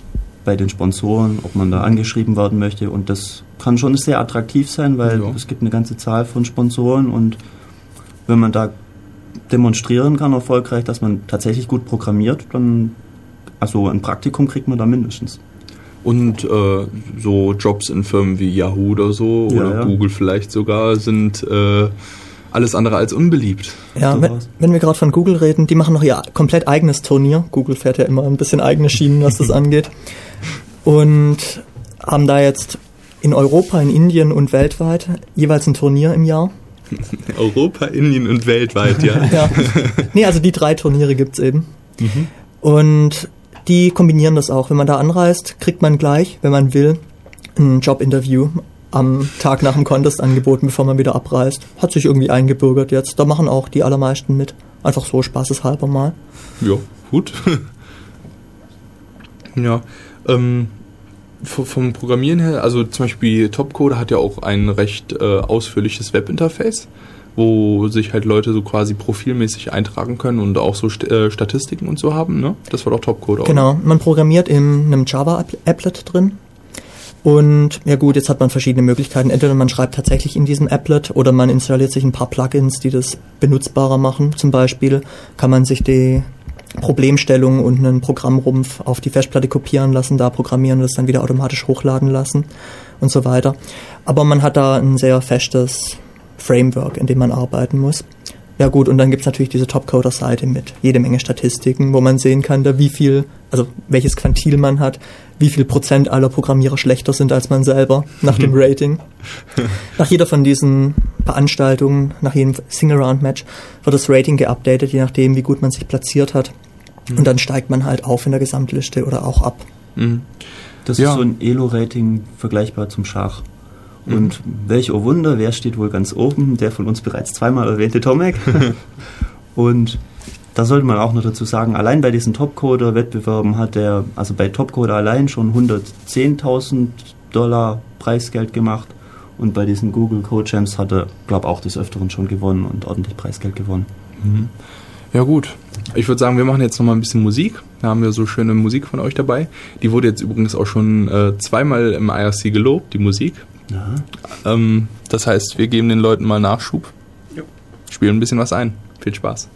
bei den Sponsoren, ob man da angeschrieben werden möchte. Und das kann schon sehr attraktiv sein, weil Ja. es gibt eine ganze Zahl von Sponsoren und wenn man da demonstrieren kann erfolgreich, dass man tatsächlich gut programmiert, dann also ein Praktikum kriegt man da mindestens. Und äh, so Jobs in Firmen wie Yahoo oder so Ja, oder ja. Google vielleicht sogar sind äh, alles andere als unbeliebt. Ja, So wenn, wenn wir gerade von Google reden, die machen noch ihr komplett eigenes Turnier. Google fährt ja immer ein bisschen eigene Schienen, was das [laughs] angeht. Und haben da jetzt in Europa, in Indien und weltweit jeweils ein Turnier im Jahr. [laughs] Europa, Indien und weltweit, ja. [laughs] Ja. nee, also die drei Turniere gibt's eben. Und die kombinieren das auch. Wenn man da anreist, kriegt man gleich, wenn man will, ein Jobinterview am Tag nach dem Contest angeboten, bevor man wieder abreist. Hat sich irgendwie eingebürgert jetzt. Da machen auch die allermeisten mit. Einfach so spaßeshalber mal. Ja, gut. [laughs] ja, ähm, vom Programmieren her, also zum Beispiel Topcode hat ja auch ein recht äh, ausführliches Webinterface, wo sich halt Leute so quasi profilmäßig eintragen können und auch so St äh, Statistiken und so haben, ne? Das war doch Topcode auch. Genau, man programmiert in einem Java-Applet drin. Und ja gut, jetzt hat man verschiedene Möglichkeiten. Entweder man schreibt tatsächlich in diesem Applet oder man installiert sich ein paar Plugins, die das benutzbarer machen. Zum Beispiel kann man sich die Problemstellung und einen Programmrumpf auf die Festplatte kopieren lassen, da programmieren und das dann wieder automatisch hochladen lassen und so weiter. Aber man hat da ein sehr festes Framework, in dem man arbeiten muss. Ja gut, und dann gibt's natürlich diese Topcoder-Seite mit jede Menge Statistiken, wo man sehen kann, da wie viel, also welches Quantil man hat, wie viel Prozent aller Programmierer schlechter sind als man selber nach dem [laughs] Rating. nach jeder von diesen Veranstaltungen, nach jedem Single-Round-Match wird das Rating geupdatet, je nachdem, wie gut man sich platziert hat. Und dann steigt man halt auf in der Gesamtliste oder auch ab. Mhm. Das Ja. ist so ein Elo-Rating vergleichbar zum Schach. Mhm. Und mhm. welch oh Wunder, wer steht wohl ganz oben? Der von uns bereits zweimal erwähnte Tomek. [laughs] und da sollte man auch noch dazu sagen, allein bei diesen Topcoder-Wettbewerben hat er, also bei Topcoder allein schon 110.000 Dollar Preisgeld gemacht. Und bei diesen Google Code Champs hat er, glaube ich, auch des Öfteren schon gewonnen und ordentlich Preisgeld gewonnen. Mhm. Ja gut, ich würde sagen, wir machen jetzt nochmal ein bisschen Musik. Da haben wir so schöne Musik von euch dabei. Die wurde jetzt übrigens auch schon äh, zweimal im IRC gelobt, die Musik. Ähm, das heißt, wir geben den Leuten mal Nachschub, spielen ein bisschen was ein. Viel Spaß.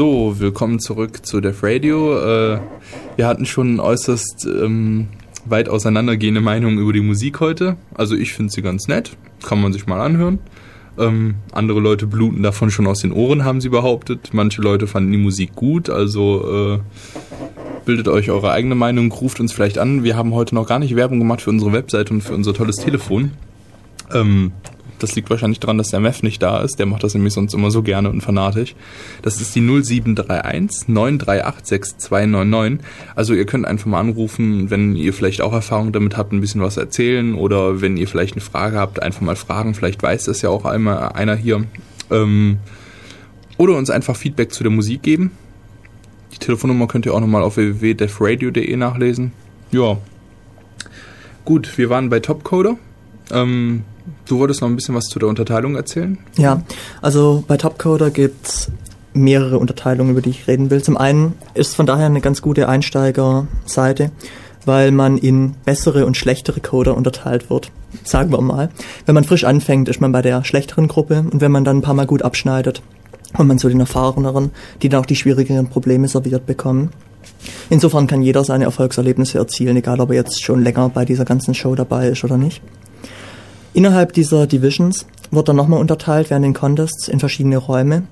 So, willkommen zurück zu Def Radio. Äh, wir hatten schon äußerst ähm, weit auseinandergehende Meinungen über die Musik heute. Also ich finde sie ganz nett, kann man sich mal anhören. Ähm, andere Leute bluten davon schon aus den Ohren, haben sie behauptet. Manche Leute fanden die Musik gut, also äh, bildet euch eure eigene Meinung, ruft uns vielleicht an. Wir haben heute noch gar nicht Werbung gemacht für unsere Webseite und für unser tolles Telefon. Ähm, das liegt wahrscheinlich daran, dass der Mef nicht da ist. Der macht das nämlich sonst immer so gerne und fanatisch. Das ist die 0731 938 6299. Also ihr könnt einfach mal anrufen, wenn ihr vielleicht auch Erfahrung damit habt, ein bisschen was erzählen oder wenn ihr vielleicht eine Frage habt, einfach mal fragen. Vielleicht weiß das ja auch einmal einer hier. Ähm, oder uns einfach Feedback zu der Musik geben. Die Telefonnummer könnt ihr auch nochmal auf www.defradio.de nachlesen. Ja. Gut, wir waren bei Topcoder. Ähm, du wolltest noch ein bisschen was zu der Unterteilung erzählen? Ja, also bei Topcoder gibt's mehrere Unterteilungen, über die ich reden will. Zum einen ist von daher eine ganz gute Einsteigerseite, weil man in bessere und schlechtere Coder unterteilt wird. Sagen wir mal. Wenn man frisch anfängt, ist man bei der schlechteren Gruppe und wenn man dann ein paar Mal gut abschneidet, kommt man zu den erfahreneren, die dann auch die schwierigeren Probleme serviert bekommen. Insofern kann jeder seine Erfolgserlebnisse erzielen, egal ob er jetzt schon länger bei dieser ganzen Show dabei ist oder nicht. Innerhalb dieser Divisions wird dann nochmal unterteilt während den Contests in verschiedene Räume,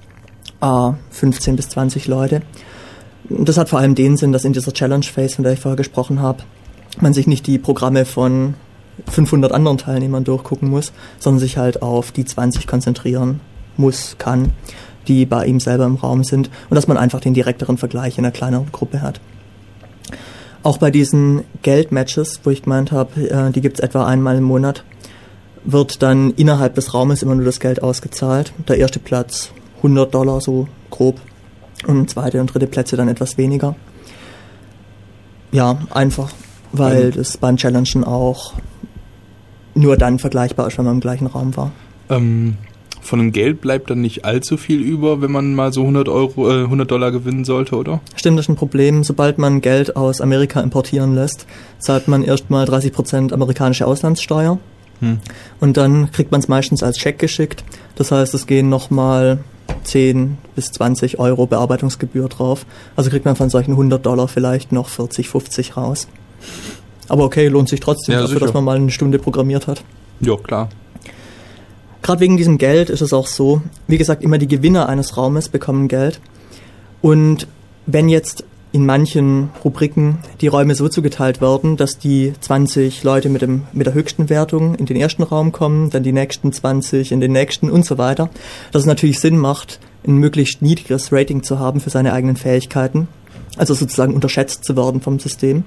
a 15 bis 20 Leute. Das hat vor allem den Sinn, dass in dieser Challenge Phase, von der ich vorher gesprochen habe, man sich nicht die Programme von 500 anderen Teilnehmern durchgucken muss, sondern sich halt auf die 20 konzentrieren muss, kann, die bei ihm selber im Raum sind und dass man einfach den direkteren Vergleich in einer kleineren Gruppe hat. Auch bei diesen Geldmatches, wo ich gemeint habe, äh, die gibt's etwa einmal im Monat, wird dann innerhalb des Raumes immer nur das Geld ausgezahlt. Der erste Platz 100 Dollar so grob und zweite und dritte Plätze dann etwas weniger. Ja, einfach, weil ähm, das beim Challengen auch nur dann vergleichbar ist, wenn man im gleichen Raum war. Ähm, von dem Geld bleibt dann nicht allzu viel über, wenn man mal so 100 Euro, äh, 100 Dollar gewinnen sollte, oder? Stimmt, das ist ein Problem. Sobald man Geld aus Amerika importieren lässt, zahlt man erstmal 30% amerikanische Auslandssteuer. Hm. Und dann kriegt man es meistens als Scheck geschickt. Das heißt, es gehen nochmal 10 bis 20 Euro Bearbeitungsgebühr drauf. Also kriegt man von solchen 100 Dollar vielleicht noch 40, 50 raus. Aber okay, lohnt sich trotzdem ja, dafür, sicher. dass man mal eine Stunde programmiert hat. Ja, klar. Gerade wegen diesem Geld ist es auch so, wie gesagt, immer die Gewinner eines Raumes bekommen Geld. Und wenn jetzt in manchen Rubriken die Räume so zugeteilt werden, dass die 20 Leute mit, dem, mit der höchsten Wertung in den ersten Raum kommen, dann die nächsten 20 in den nächsten und so weiter, dass es natürlich Sinn macht, ein möglichst niedriges Rating zu haben für seine eigenen Fähigkeiten, also sozusagen unterschätzt zu werden vom System,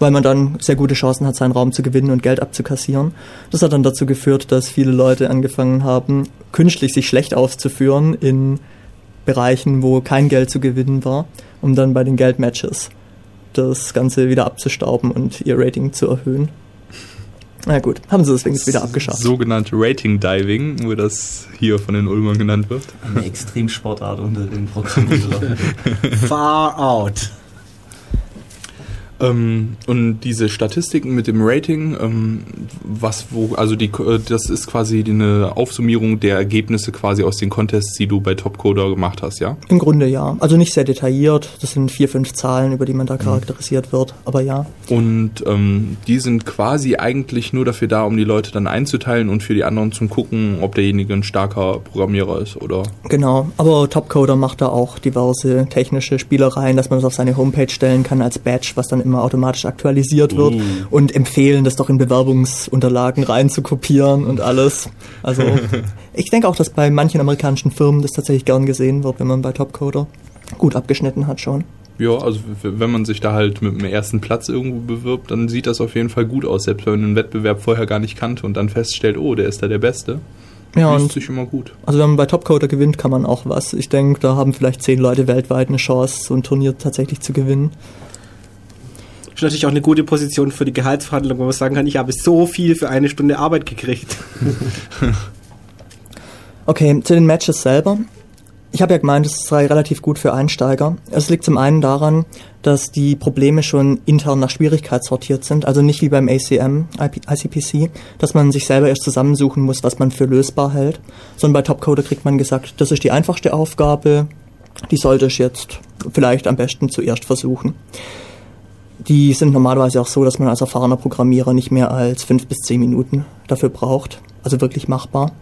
weil man dann sehr gute Chancen hat, seinen Raum zu gewinnen und Geld abzukassieren. Das hat dann dazu geführt, dass viele Leute angefangen haben, künstlich sich schlecht auszuführen in Bereichen, wo kein Geld zu gewinnen war um dann bei den Geldmatches das Ganze wieder abzustauben und ihr Rating zu erhöhen. Na gut, haben sie deswegen wieder abgeschafft. Sogenannte Rating Diving, wo das hier von den Ulmern genannt wird. Eine Extremsportart unter den Programmierern. [laughs] Far out. Ähm, und diese Statistiken mit dem Rating, ähm, was wo, also die, äh, das ist quasi eine Aufsummierung der Ergebnisse quasi aus den Contests, die du bei Topcoder gemacht hast, ja? Im Grunde ja. Also nicht sehr detailliert. Das sind vier, fünf Zahlen, über die man da charakterisiert wird. Aber ja. Und ähm, die sind quasi eigentlich nur dafür da, um die Leute dann einzuteilen und für die anderen zum gucken, ob derjenige ein starker Programmierer ist oder. Genau. Aber Topcoder macht da auch diverse technische Spielereien, dass man das auf seine Homepage stellen kann als Badge, was dann immer automatisch aktualisiert wird Uh. und empfehlen, das doch in Bewerbungsunterlagen rein zu kopieren und alles. Also [laughs] ich denke auch, dass bei manchen amerikanischen Firmen das tatsächlich gern gesehen wird, wenn man bei Topcoder gut abgeschnitten hat schon. Ja, also wenn man sich da halt mit dem ersten Platz irgendwo bewirbt, dann sieht das auf jeden Fall gut aus, selbst wenn man den Wettbewerb vorher gar nicht kannte und dann feststellt, oh, der ist da der Beste. Ja, und sich immer gut. also wenn man bei Topcoder gewinnt, kann man auch was. Ich denke, da haben vielleicht zehn Leute weltweit eine Chance, so ein Turnier tatsächlich zu gewinnen. Ist natürlich auch eine gute Position für die Gehaltsverhandlung, wo man sagen kann, ich habe so viel für eine Stunde Arbeit gekriegt. [laughs] Okay, zu den Matches selber. Ich habe ja gemeint, es sei relativ gut für Einsteiger. Es liegt zum einen daran, dass die Probleme schon intern nach Schwierigkeit sortiert sind, also nicht wie beim ACM, ICPC, dass man sich selber erst zusammensuchen muss, was man für lösbar hält, sondern bei Topcoder kriegt man gesagt, das ist die einfachste Aufgabe, die sollte ich jetzt vielleicht am besten zuerst versuchen. Die sind normalerweise auch so, dass man als erfahrener Programmierer nicht mehr als fünf bis zehn Minuten dafür braucht, also wirklich machbar.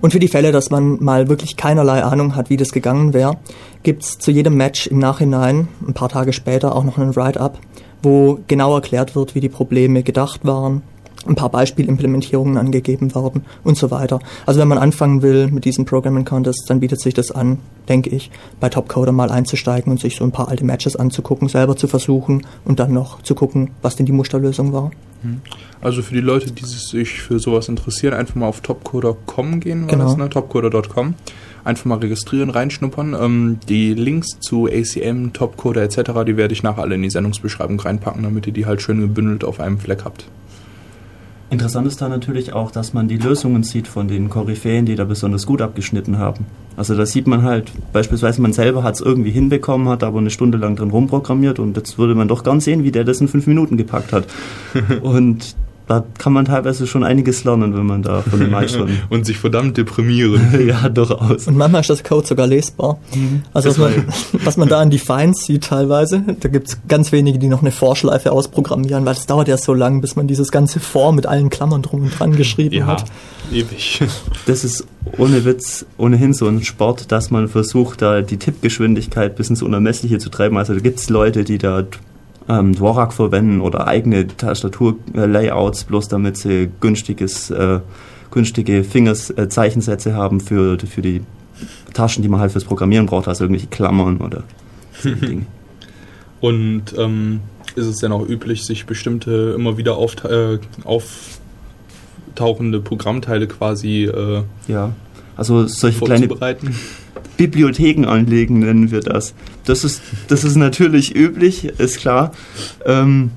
Und für die Fälle, dass man mal wirklich keinerlei Ahnung hat, wie das gegangen wäre, gibt's zu jedem Match im Nachhinein, ein paar Tage später, auch noch einen Write-up, wo genau erklärt wird, wie die Probleme gedacht waren, ein paar Beispielimplementierungen angegeben werden und so weiter. Also wenn man anfangen will mit diesem Programming Contest, dann bietet sich das an, denke ich, bei Topcoder mal einzusteigen und sich so ein paar alte Matches anzugucken, selber zu versuchen und dann noch zu gucken, was denn die Musterlösung war. Also für die Leute, die sich für sowas interessieren, einfach mal auf topcoder.com gehen, Genau. das, ne? topcoder.com. Einfach mal registrieren, reinschnuppern. Ähm, die Links zu ACM, Topcoder etc., die werde ich nachher alle in die Sendungsbeschreibung reinpacken, damit ihr die halt schön gebündelt auf einem Fleck habt. Interessant ist da natürlich auch, dass man die Lösungen sieht von den Koryphäen, die da besonders gut abgeschnitten haben. Also da sieht man halt, beispielsweise man selber hat es irgendwie hinbekommen, hat aber eine Stunde lang drin rumprogrammiert und jetzt würde man doch gern sehen, wie der das in fünf Minuten gepackt hat. [laughs] und da kann man teilweise schon einiges lernen, wenn man da von den Meistern... [laughs] Und sich verdammt deprimieren. [laughs] ja, durchaus. Und manchmal ist das Code sogar lesbar. Also was man, [laughs] was man da an Defines sieht teilweise, da gibt's ganz wenige, die noch eine Vorschleife ausprogrammieren, weil es dauert ja so lang, bis man dieses ganze For mit allen Klammern drum und dran geschrieben ja, hat. ewig. Das ist ohne Witz ohnehin so ein Sport, dass man versucht, da die Tippgeschwindigkeit bis ins Unermessliche zu treiben. Also da gibt es Leute, die da ähm, Dvorak verwenden oder eigene Tastaturlayouts, bloß damit sie günstiges, äh, günstige Fingers, äh, Zeichensätze haben für, für die Taschen, die man halt fürs Programmieren braucht, also irgendwelche Klammern oder [laughs] Dinge. Und ähm, ist es denn auch üblich, sich bestimmte immer wieder äh, auftauchende Programmteile quasi äh, Ja. Also solche kleine? Bibliotheken anlegen, nennen wir das. Das ist, das ist natürlich üblich, ist klar. Ähm,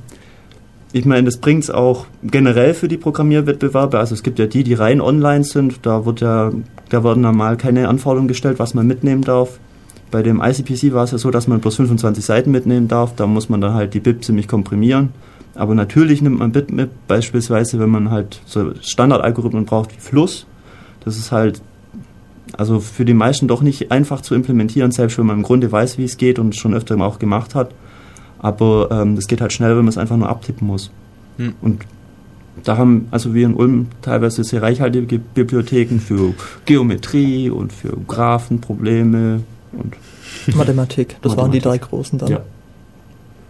ich meine, das bringt es auch generell für die Programmierwettbewerbe. Also es gibt ja die, die rein online sind. Da wird ja, da werden normal keine Anforderungen gestellt, was man mitnehmen darf. Bei dem ICPC war es ja so, dass man bloß 25 Seiten mitnehmen darf. Da muss man dann halt die BIP ziemlich komprimieren. Aber natürlich nimmt man BIP mit, beispielsweise, wenn man halt so Standardalgorithmen braucht wie Fluss. Das ist halt also für die meisten doch nicht einfach zu implementieren, selbst wenn man im Grunde weiß, wie es geht und es schon öfter auch gemacht hat. Aber ähm, das geht halt schnell, wenn man es einfach nur abtippen muss. Hm. Und da haben also wir in Ulm teilweise sehr reichhaltige Bibliotheken für Geometrie und für Graphenprobleme und Mathematik, das waren die Mathematik. drei großen dann. Ja.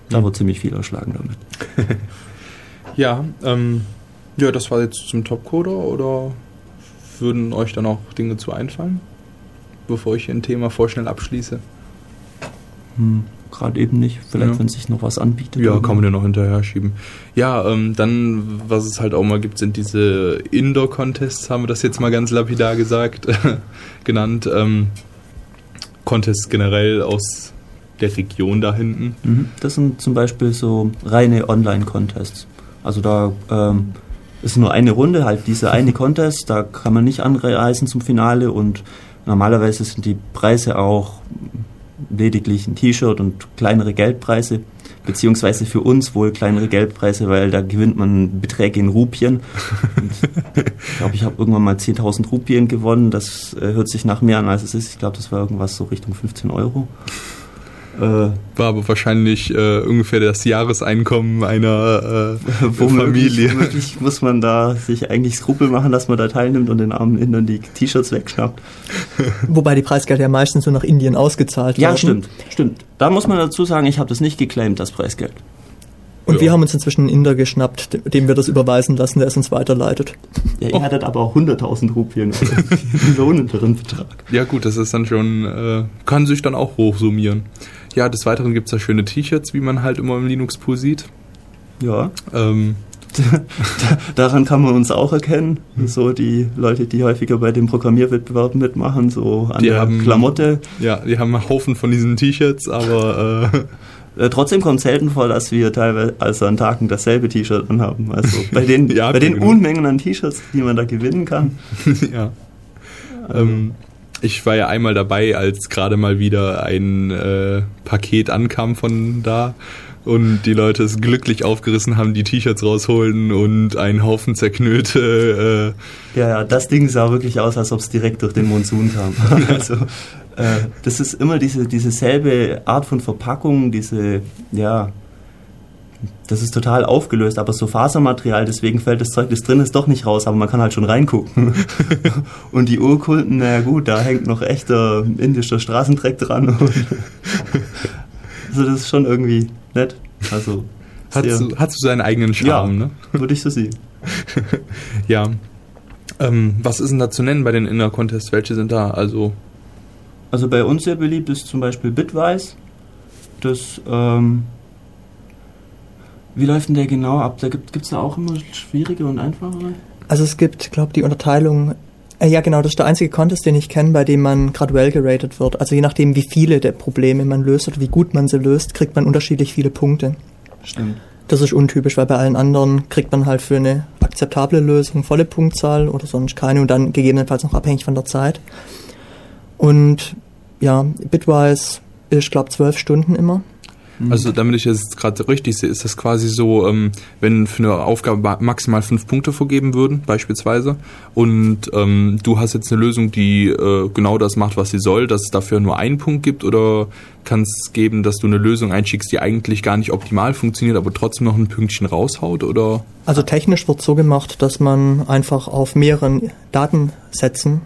da wird ziemlich viel erschlagen damit. [laughs] Ja, ähm, ja, das war jetzt zum Topcoder oder würden euch dann auch Dinge zu einfallen, bevor ich ein Thema vorschnell abschließe? Hm, Gerade eben nicht, vielleicht Ja. wenn sich noch was anbietet. Ja, kann man ja noch hinterher schieben. Ja, ähm, dann, was es halt auch mal gibt, sind diese Indoor-Contests, haben wir das jetzt mal ganz lapidar gesagt, [laughs] genannt. Ähm, Contests generell aus der Region da hinten. Mhm. Das sind zum Beispiel so reine Online-Contests. Also da ähm, ist nur eine Runde, halt dieser eine Contest, da kann man nicht anreisen zum Finale und normalerweise sind die Preise auch lediglich ein T-Shirt und kleinere Geldpreise. beziehungsweise für uns wohl kleinere Geldpreise, weil da gewinnt man Beträge in Rupien. Und ich glaube, ich habe irgendwann mal 10.000 Rupien gewonnen. Das äh, hört sich nach mehr an, als es ist. Ich glaube, das war irgendwas so Richtung 15 Euro. Äh, war aber wahrscheinlich äh, ungefähr das Jahreseinkommen einer äh, Familie. Womöglich [laughs] muss man da sich eigentlich Skrupel machen, dass man da teilnimmt und den armen Indern die T-Shirts wegschnappt. Wobei die Preisgelder ja meistens so nach Indien ausgezahlt Ja, werden. stimmt, stimmt. Da muss man dazu sagen, ich habe das nicht geclaimt, das Preisgeld. Und Ja. wir haben uns inzwischen einen Inder geschnappt, dem- dem wir das überweisen lassen, der es uns weiterleitet. Ja, ihr hattet aber auch 100.000 Rupien, [laughs] einen lohnenderen Betrag. Ja gut, das ist dann schon, äh, kann sich dann auch hochsummieren. Ja, des Weiteren gibt's da schöne T-Shirts, wie man halt immer im Linux-Pool sieht. Ja, Ähm, [laughs] daran kann man uns auch erkennen. So die Leute, die häufiger bei den Programmierwettbewerben mitmachen, so an Die der haben- Klamotte. ja, wir haben einen Haufen von diesen T-Shirts, aber äh, [laughs] Äh, trotzdem kommt selten vor, dass wir teilweise also an Tagen dasselbe T-Shirt anhaben. Also bei den, [laughs] Ja, bei den genau. Unmengen an T-Shirts, die man da gewinnen kann. ja. Ähm, ich war ja einmal dabei, als gerade mal wieder ein äh, Paket ankam von da und die Leute es glücklich aufgerissen haben, die T-Shirts rausholen und einen Haufen zerknüllte. Äh, Ja, ja, das Ding sah wirklich aus, als ob es direkt durch den Monsun kam. [laughs] also, äh, das ist immer diese, diese selbe Art von Verpackung, diese, ja, das ist total aufgelöst, aber so Fasermaterial, deswegen fällt das Zeug, das drin ist, doch nicht raus, aber man kann halt schon reingucken. [laughs] Und die Urkunden, naja gut, da hängt noch echter indischer Straßendreck dran. [laughs] Also das ist schon irgendwie nett. Also, hat, so, hat so seinen eigenen Charme, Ja. ne? würde ich so sehen. [laughs] Ja. Ähm, was ist denn da zu nennen bei den Inner Contests? Welche sind da? Also, Also bei uns sehr beliebt ist zum Beispiel Bitwise. Das, ähm, wie läuft denn der genau ab? Da gibt es da auch immer schwierige und einfachere? Also es gibt, glaube die Unterteilung. Äh, ja, genau, das ist der einzige Contest, den ich kenne, bei dem man graduell geratet wird. Also je nachdem, wie viele der Probleme man löst oder wie gut man sie löst, kriegt man unterschiedlich viele Punkte. Stimmt. Das ist untypisch, weil bei allen anderen kriegt man halt für eine akzeptable Lösung volle Punktzahl oder sonst keine und dann gegebenenfalls noch abhängig von der Zeit. Und ja, Bitwise ist, glaube zwölf Stunden immer. Also damit ich das jetzt gerade richtig sehe, ist das quasi so, ähm, wenn für eine Aufgabe ma- maximal fünf Punkte vergeben würden, beispielsweise, und ähm, du hast jetzt eine Lösung, die äh, genau das macht, was sie soll, dass es dafür nur einen Punkt gibt, oder kann es geben, dass du eine Lösung einschickst, die eigentlich gar nicht optimal funktioniert, aber trotzdem noch ein Pünktchen raushaut, oder? Also technisch wird so gemacht, dass man einfach auf mehreren Datensätzen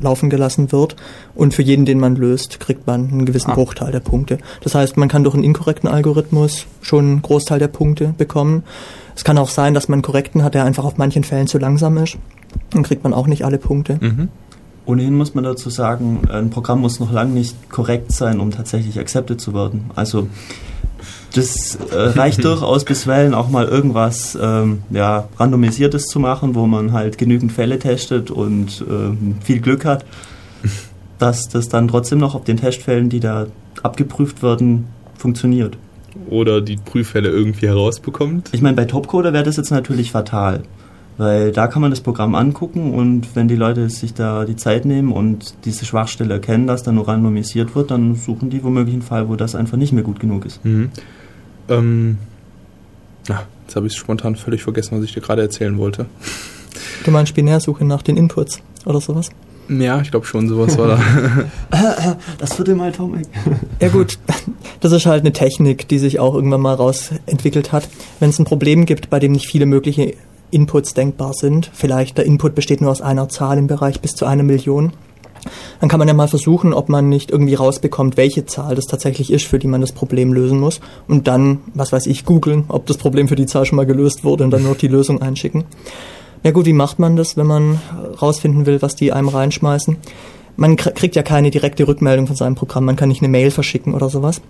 laufen gelassen wird und für jeden, den man löst, kriegt man einen gewissen Ah. Bruchteil der Punkte. Das heißt, man kann durch einen inkorrekten Algorithmus schon einen Großteil der Punkte bekommen. Es kann auch sein, dass man einen korrekten hat, der einfach auf manchen Fällen zu langsam ist. Dann kriegt man auch nicht alle Punkte. Mhm. Ohnehin muss man dazu sagen, ein Programm muss noch lange nicht korrekt sein, um tatsächlich accepted zu werden. Also das äh, reicht [laughs] durchaus bisweilen auch mal irgendwas ähm, ja, randomisiertes zu machen, wo man halt genügend Fälle testet und ähm, viel Glück hat, [laughs] dass das dann trotzdem noch auf den Testfällen, die da abgeprüft werden, funktioniert. Oder die Prüffälle irgendwie herausbekommt. Ich meine, bei Topcoder wäre das jetzt natürlich fatal, weil da kann man das Programm angucken und wenn die Leute sich da die Zeit nehmen und diese Schwachstelle erkennen, dass da nur randomisiert wird, dann suchen die womöglich einen Fall, wo das einfach nicht mehr gut genug ist. Mhm. Ähm, na, jetzt habe ich spontan völlig vergessen, was ich dir gerade erzählen wollte. Du meinst Binärsuche nach den Inputs oder sowas? Ja, ich glaube schon, sowas war da. [laughs] Das wird mal Tomek. [laughs] Ja gut, das ist halt eine Technik, die sich auch irgendwann mal rausentwickelt hat. Wenn es ein Problem gibt, bei dem nicht viele mögliche Inputs denkbar sind, vielleicht der Input besteht nur aus einer Zahl im Bereich bis zu einer Million, dann kann man ja mal versuchen, ob man nicht irgendwie rausbekommt, welche Zahl das tatsächlich ist, für die man das Problem lösen muss. Und dann, was weiß ich, googeln, ob das Problem für die Zahl schon mal gelöst wurde und dann nur die Lösung einschicken. Ja gut, wie macht man das, wenn man rausfinden will, was die einem reinschmeißen? Man kr- kriegt ja keine direkte Rückmeldung von seinem Programm, man kann nicht eine Mail verschicken oder sowas.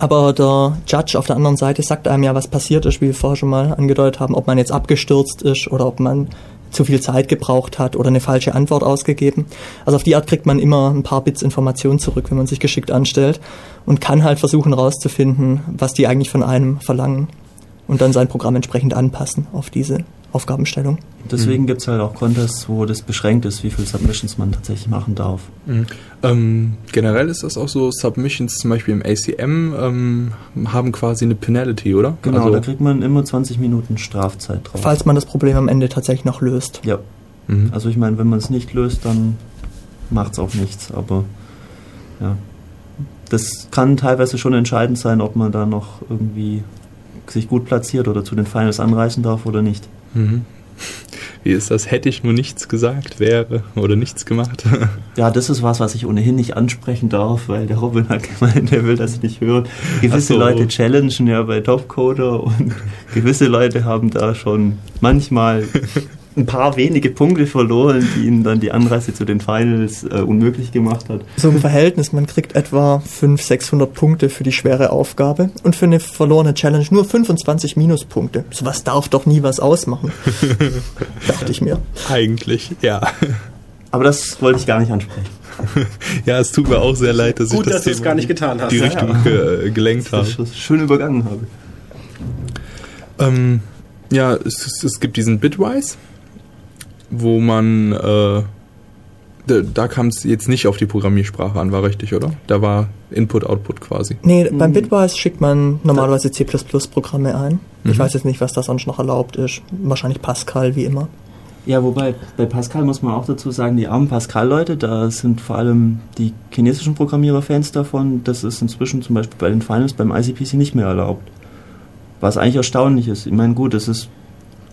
Aber der Judge auf der anderen Seite sagt einem ja, was passiert ist, wie wir vorher schon mal angedeutet haben, ob man jetzt abgestürzt ist oder ob man zu viel Zeit gebraucht hat oder eine falsche Antwort ausgegeben. Also auf die Art kriegt man immer ein paar Bits Information zurück, wenn man sich geschickt anstellt und kann halt versuchen rauszufinden, was die eigentlich von einem verlangen und dann sein Programm entsprechend anpassen auf diese Aufgabenstellung. Deswegen gibt es halt auch Contests, wo das beschränkt ist, wie viele Submissions man tatsächlich machen darf. Ähm, generell ist das auch so, Submissions zum Beispiel im ACM ähm, haben quasi eine Penalty, oder? Genau, Also, da kriegt man immer 20 Minuten Strafzeit drauf. Falls man das Problem am Ende tatsächlich noch löst. Ja, mhm. also ich meine, wenn man es nicht löst, dann macht es auch nichts, aber ja. Das kann teilweise schon entscheidend sein, ob man da noch irgendwie sich gut platziert oder zu den Finals anreisen darf oder nicht. Mhm. [laughs] Wie ist das? Hätte ich nur nichts gesagt, wäre oder nichts gemacht. [laughs] Ja, das ist was, was ich ohnehin nicht ansprechen darf, weil der Robin hat gemeint, er will das nicht hören. Gewisse so. Leute challengen ja bei Topcoder und [laughs] gewisse Leute haben da schon manchmal ein paar wenige Punkte verloren, die ihnen dann die Anreise zu den Finals äh, unmöglich gemacht hat. So im Verhältnis, man kriegt etwa 500, 600 Punkte für die schwere Aufgabe und für eine verlorene Challenge nur 25 Minuspunkte. Sowas darf doch nie was ausmachen. [laughs] Dachte ich mir. Eigentlich, ja. Aber das wollte ich gar nicht ansprechen. [laughs] Ja, es tut mir auch sehr leid, dass Gut, ich das dass Thema gar nicht getan hast. die Ja, Richtung ja. ge gelenkt habe. Schön übergangen habe. Ähm, ja, es, es gibt diesen Bitwise, wo man, äh, da, da kam es jetzt nicht auf die Programmiersprache an, war richtig, oder? Da war Input-Output quasi. Nee, beim Hm. Bitwise schickt man normalerweise C++-Programme ein. Ich Mhm. weiß jetzt nicht, was da sonst noch erlaubt ist. Wahrscheinlich Pascal, wie immer. Ja, wobei bei Pascal muss man auch dazu sagen, die armen Pascal-Leute, da sind vor allem die chinesischen Programmierer Fans davon. Das ist inzwischen zum Beispiel bei den Finals beim ICPC nicht mehr erlaubt. Was eigentlich erstaunlich ist. Ich meine, gut, es ist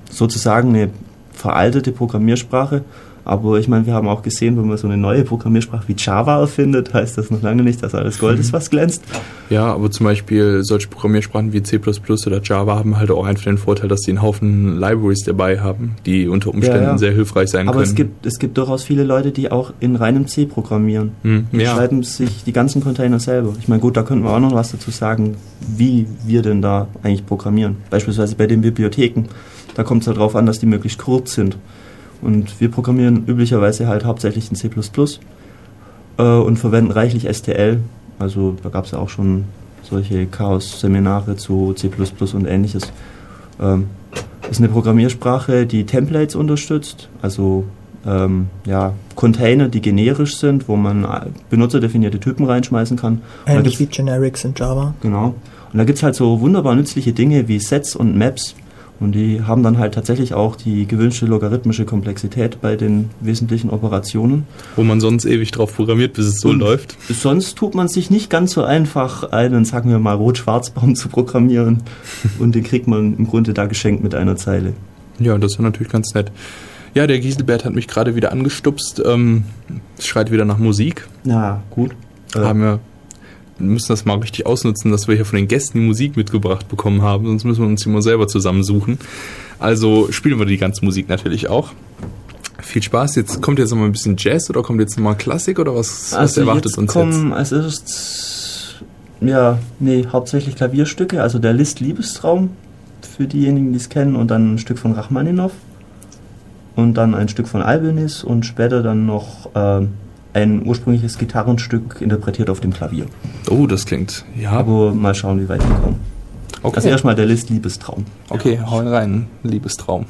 sozusagen eine veraltete Programmiersprache, aber ich meine, wir haben auch gesehen, wenn man so eine neue Programmiersprache wie Java erfindet, heißt das noch lange nicht, dass alles Gold ist, was glänzt. Ja, aber zum Beispiel solche Programmiersprachen wie C++ oder Java haben halt auch einfach den Vorteil, dass sie einen Haufen Libraries dabei haben, die unter Umständen Ja, ja. sehr hilfreich sein Aber können. es gibt, es gibt durchaus viele Leute, die auch in reinem C programmieren. Hm, Die ja. schreiben sich die ganzen Container selber. Ich meine, gut, da könnten wir auch noch was dazu sagen, wie wir denn da eigentlich programmieren. Beispielsweise bei den Bibliotheken. Da kommt es halt darauf an, dass die möglichst kurz sind. Und wir programmieren üblicherweise halt hauptsächlich in C++ äh, und verwenden reichlich STL. Also da gab es ja auch schon solche Chaos-Seminare zu C++ und ähnliches. Ähm, ist eine Programmiersprache, die Templates unterstützt, also ähm, ja, Container, die generisch sind, wo man äh, benutzerdefinierte Typen reinschmeißen kann. Ähnlich wie Generics in Java. Genau. Und da gibt es halt so wunderbar nützliche Dinge wie Sets und Maps. Und die haben dann halt tatsächlich auch die gewünschte logarithmische Komplexität bei den wesentlichen Operationen. Wo man sonst ewig drauf programmiert, bis es so Und- läuft. Sonst tut man sich nicht ganz so einfach, einen, sagen wir mal, Rot-Schwarz-Baum [laughs] zu programmieren. Und den kriegt man im Grunde da geschenkt mit einer Zeile. Ja, das ist natürlich ganz nett. Ja, der Gieselbert hat mich gerade wieder angestupst. Ähm, es schreit wieder nach Musik. Na, gut. Haben wir müssen das mal richtig ausnutzen, dass wir hier von den Gästen die Musik mitgebracht bekommen haben, sonst müssen wir uns die mal selber zusammensuchen. Also spielen wir die ganze Musik natürlich auch. Viel Spaß. Jetzt kommt jetzt noch mal ein bisschen Jazz oder kommt jetzt noch mal Klassik oder was, was also erwartet jetzt uns kommen als erstes, ja, nee, hauptsächlich Klavierstücke, also der List Liebestraum für diejenigen, die es kennen und dann ein Stück von Rachmaninow und dann ein Stück von Albenis und später dann noch ähm, ein ursprüngliches Gitarrenstück interpretiert auf dem Klavier. Oh, das klingt. Ja, Aber mal schauen, wie weit wir kommen. okay. Also erstmal der List Liebestraum. Okay, hauen rein, Liebestraum.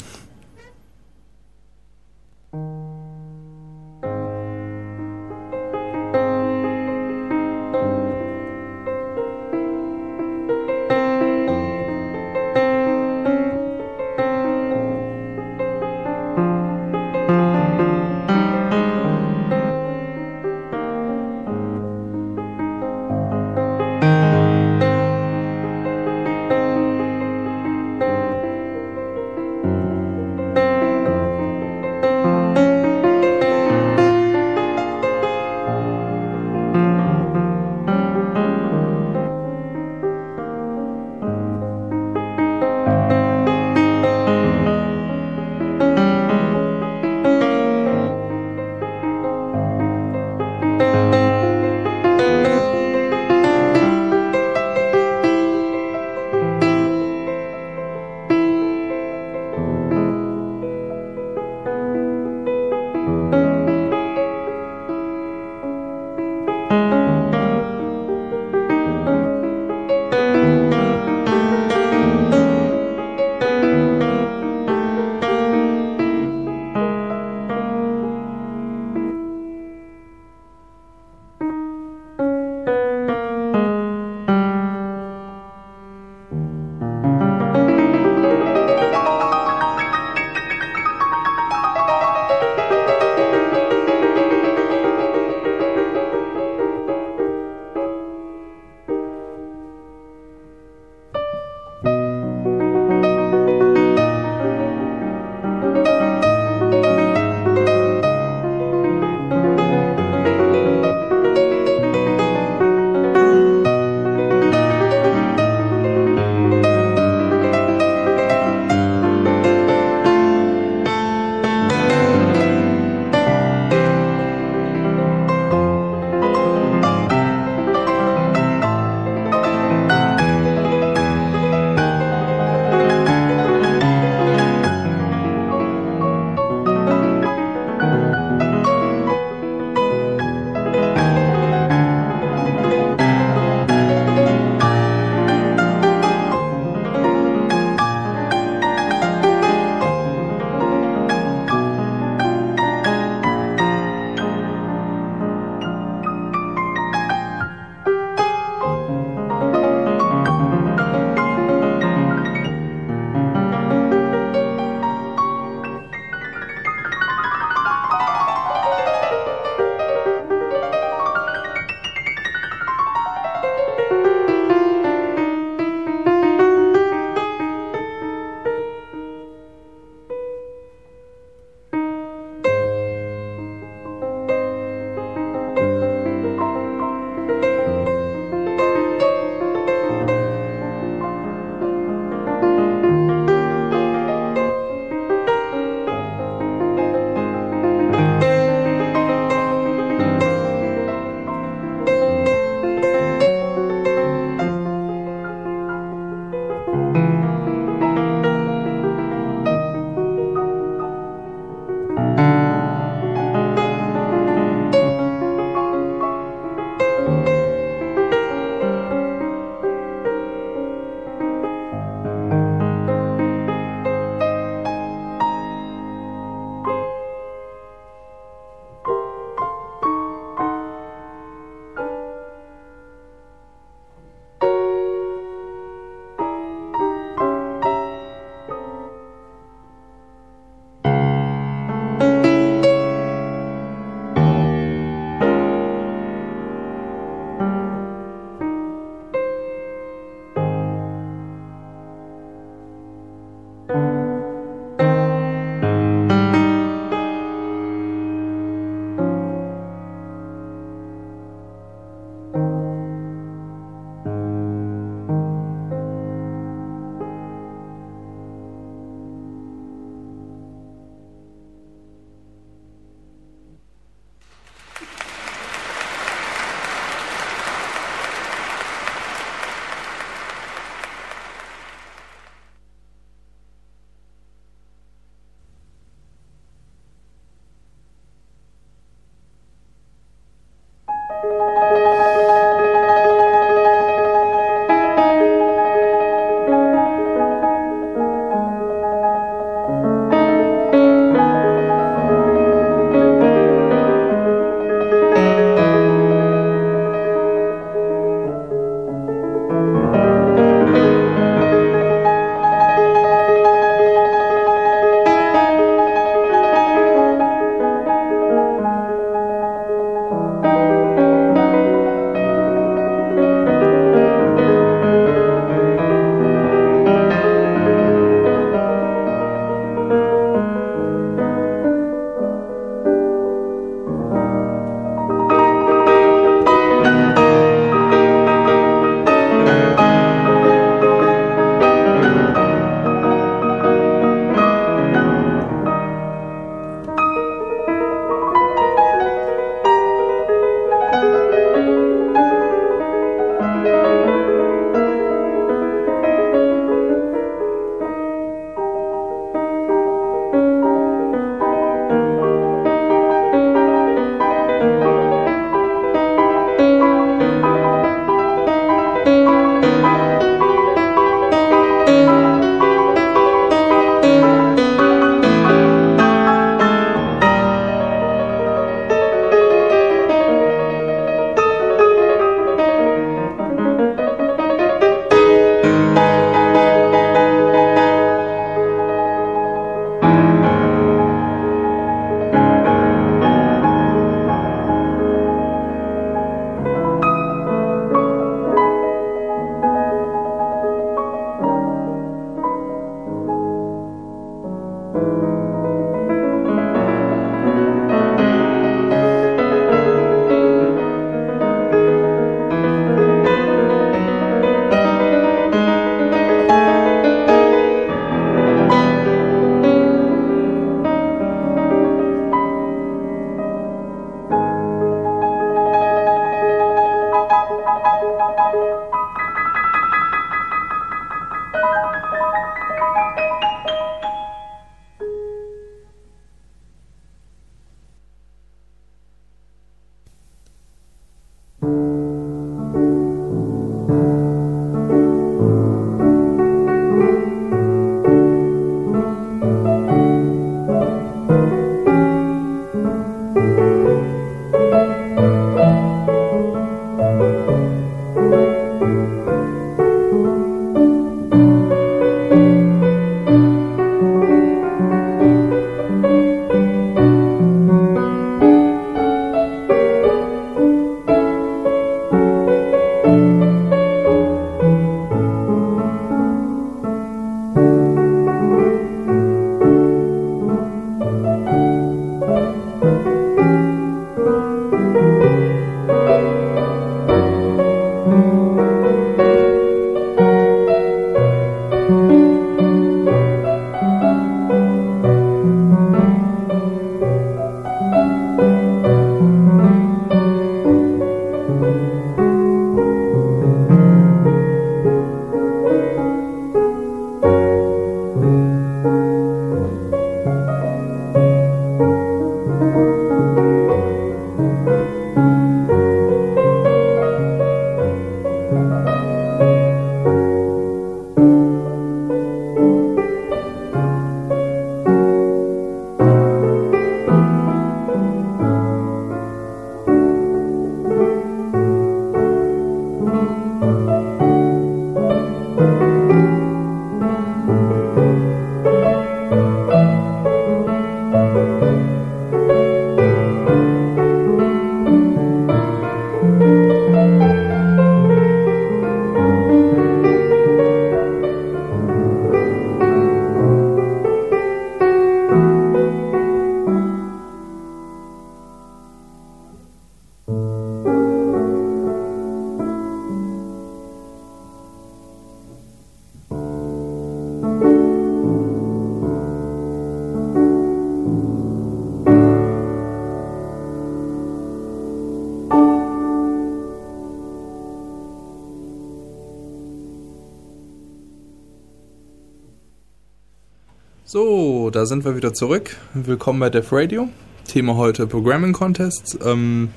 So, da sind wir wieder zurück. Willkommen bei Def Radio. Thema heute Programming Contests. Ähm,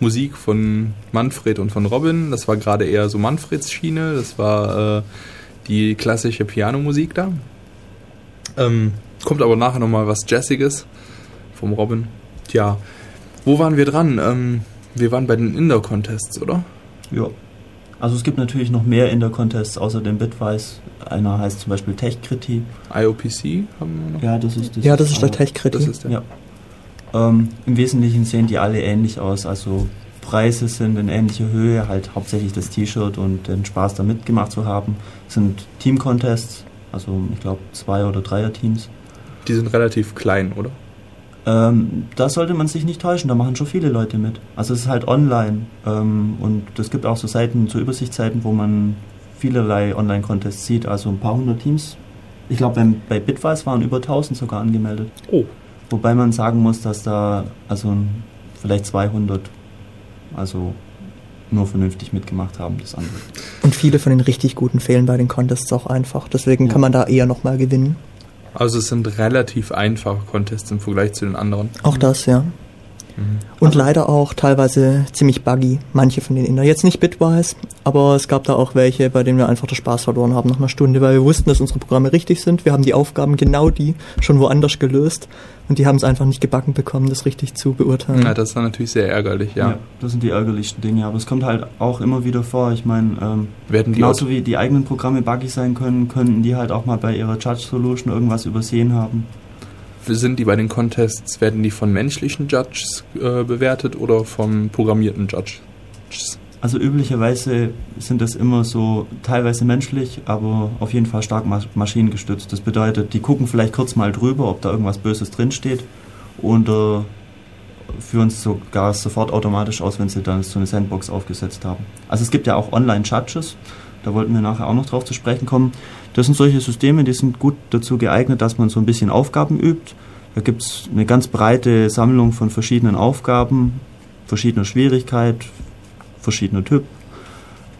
Musik von Manfred und von Robin. Das war gerade eher so Manfreds Schiene. Das war äh, die klassische Pianomusik da. Ähm, kommt aber nachher nochmal was Jazziges vom Robin. Tja, wo waren wir dran? Ähm, wir waren bei den Indoor-Contests, oder? Ja. Also es gibt natürlich noch mehr Indoor-Contests außer dem Bitwise. Einer heißt zum Beispiel Tech-Kriti. IOPC haben wir noch. Ja, das ist das. Ja, das ist der Tech-Kritik. Das ist der. Ja. Ähm, Im Wesentlichen sehen die alle ähnlich aus. Also Preise sind in ähnlicher Höhe, halt hauptsächlich das T-Shirt und den Spaß da mitgemacht zu haben. Es sind Team-Contests, also ich glaube zwei oder dreier Teams. Die sind relativ klein, oder? Ähm, da sollte man sich nicht täuschen, da machen schon viele Leute mit. Also es ist halt online ähm, und es gibt auch so Seiten, so Übersichtsseiten, wo man vielerlei Online-Contests sieht, also ein paar hundert Teams. Ich glaube, beim- bei Bitwise waren über 1000 sogar angemeldet. Oh. Wobei man sagen muss, dass da also vielleicht 200 also nur vernünftig mitgemacht haben, das andere. Und viele von den richtig guten fehlen bei den Contests auch einfach. Deswegen Ja. kann man da eher nochmal gewinnen. Also es sind relativ einfache Contests im Vergleich zu den anderen. Auch das, ja. Mhm. Und leider auch teilweise ziemlich buggy, manche von den Inder. Jetzt nicht bitwise, aber es gab da auch welche, bei denen wir einfach den Spaß verloren haben nach einer Stunde, weil wir wussten, dass unsere Programme richtig sind. Wir haben die Aufgaben genau die schon woanders gelöst und die haben es einfach nicht gebacken bekommen, das richtig zu beurteilen. Ja, das ist dann natürlich sehr ärgerlich, ja. das sind die ärgerlichsten Dinge, aber es kommt halt auch immer wieder vor. Ich meine, ähm, Werden genauso aus- wie die eigenen Programme buggy sein können, könnten die halt auch mal bei ihrer Judge Solution irgendwas übersehen haben. Sind die bei den Contests, werden die von menschlichen Judges äh, bewertet oder vom programmierten Judges? Also üblicherweise sind das immer so teilweise menschlich, aber auf jeden Fall stark mas maschinengestützt. Das bedeutet, die gucken vielleicht kurz mal drüber, ob da irgendwas Böses drinsteht und äh, führen es sogar sofort automatisch aus, wenn sie dann so eine Sandbox aufgesetzt haben. Also es gibt ja auch Online-Judges, da wollten wir nachher auch noch drauf zu sprechen kommen. Das sind solche Systeme, die sind gut dazu geeignet, dass man so ein bisschen Aufgaben übt. Da gibt es eine ganz breite Sammlung von verschiedenen Aufgaben, verschiedener Schwierigkeit, verschiedener Typ.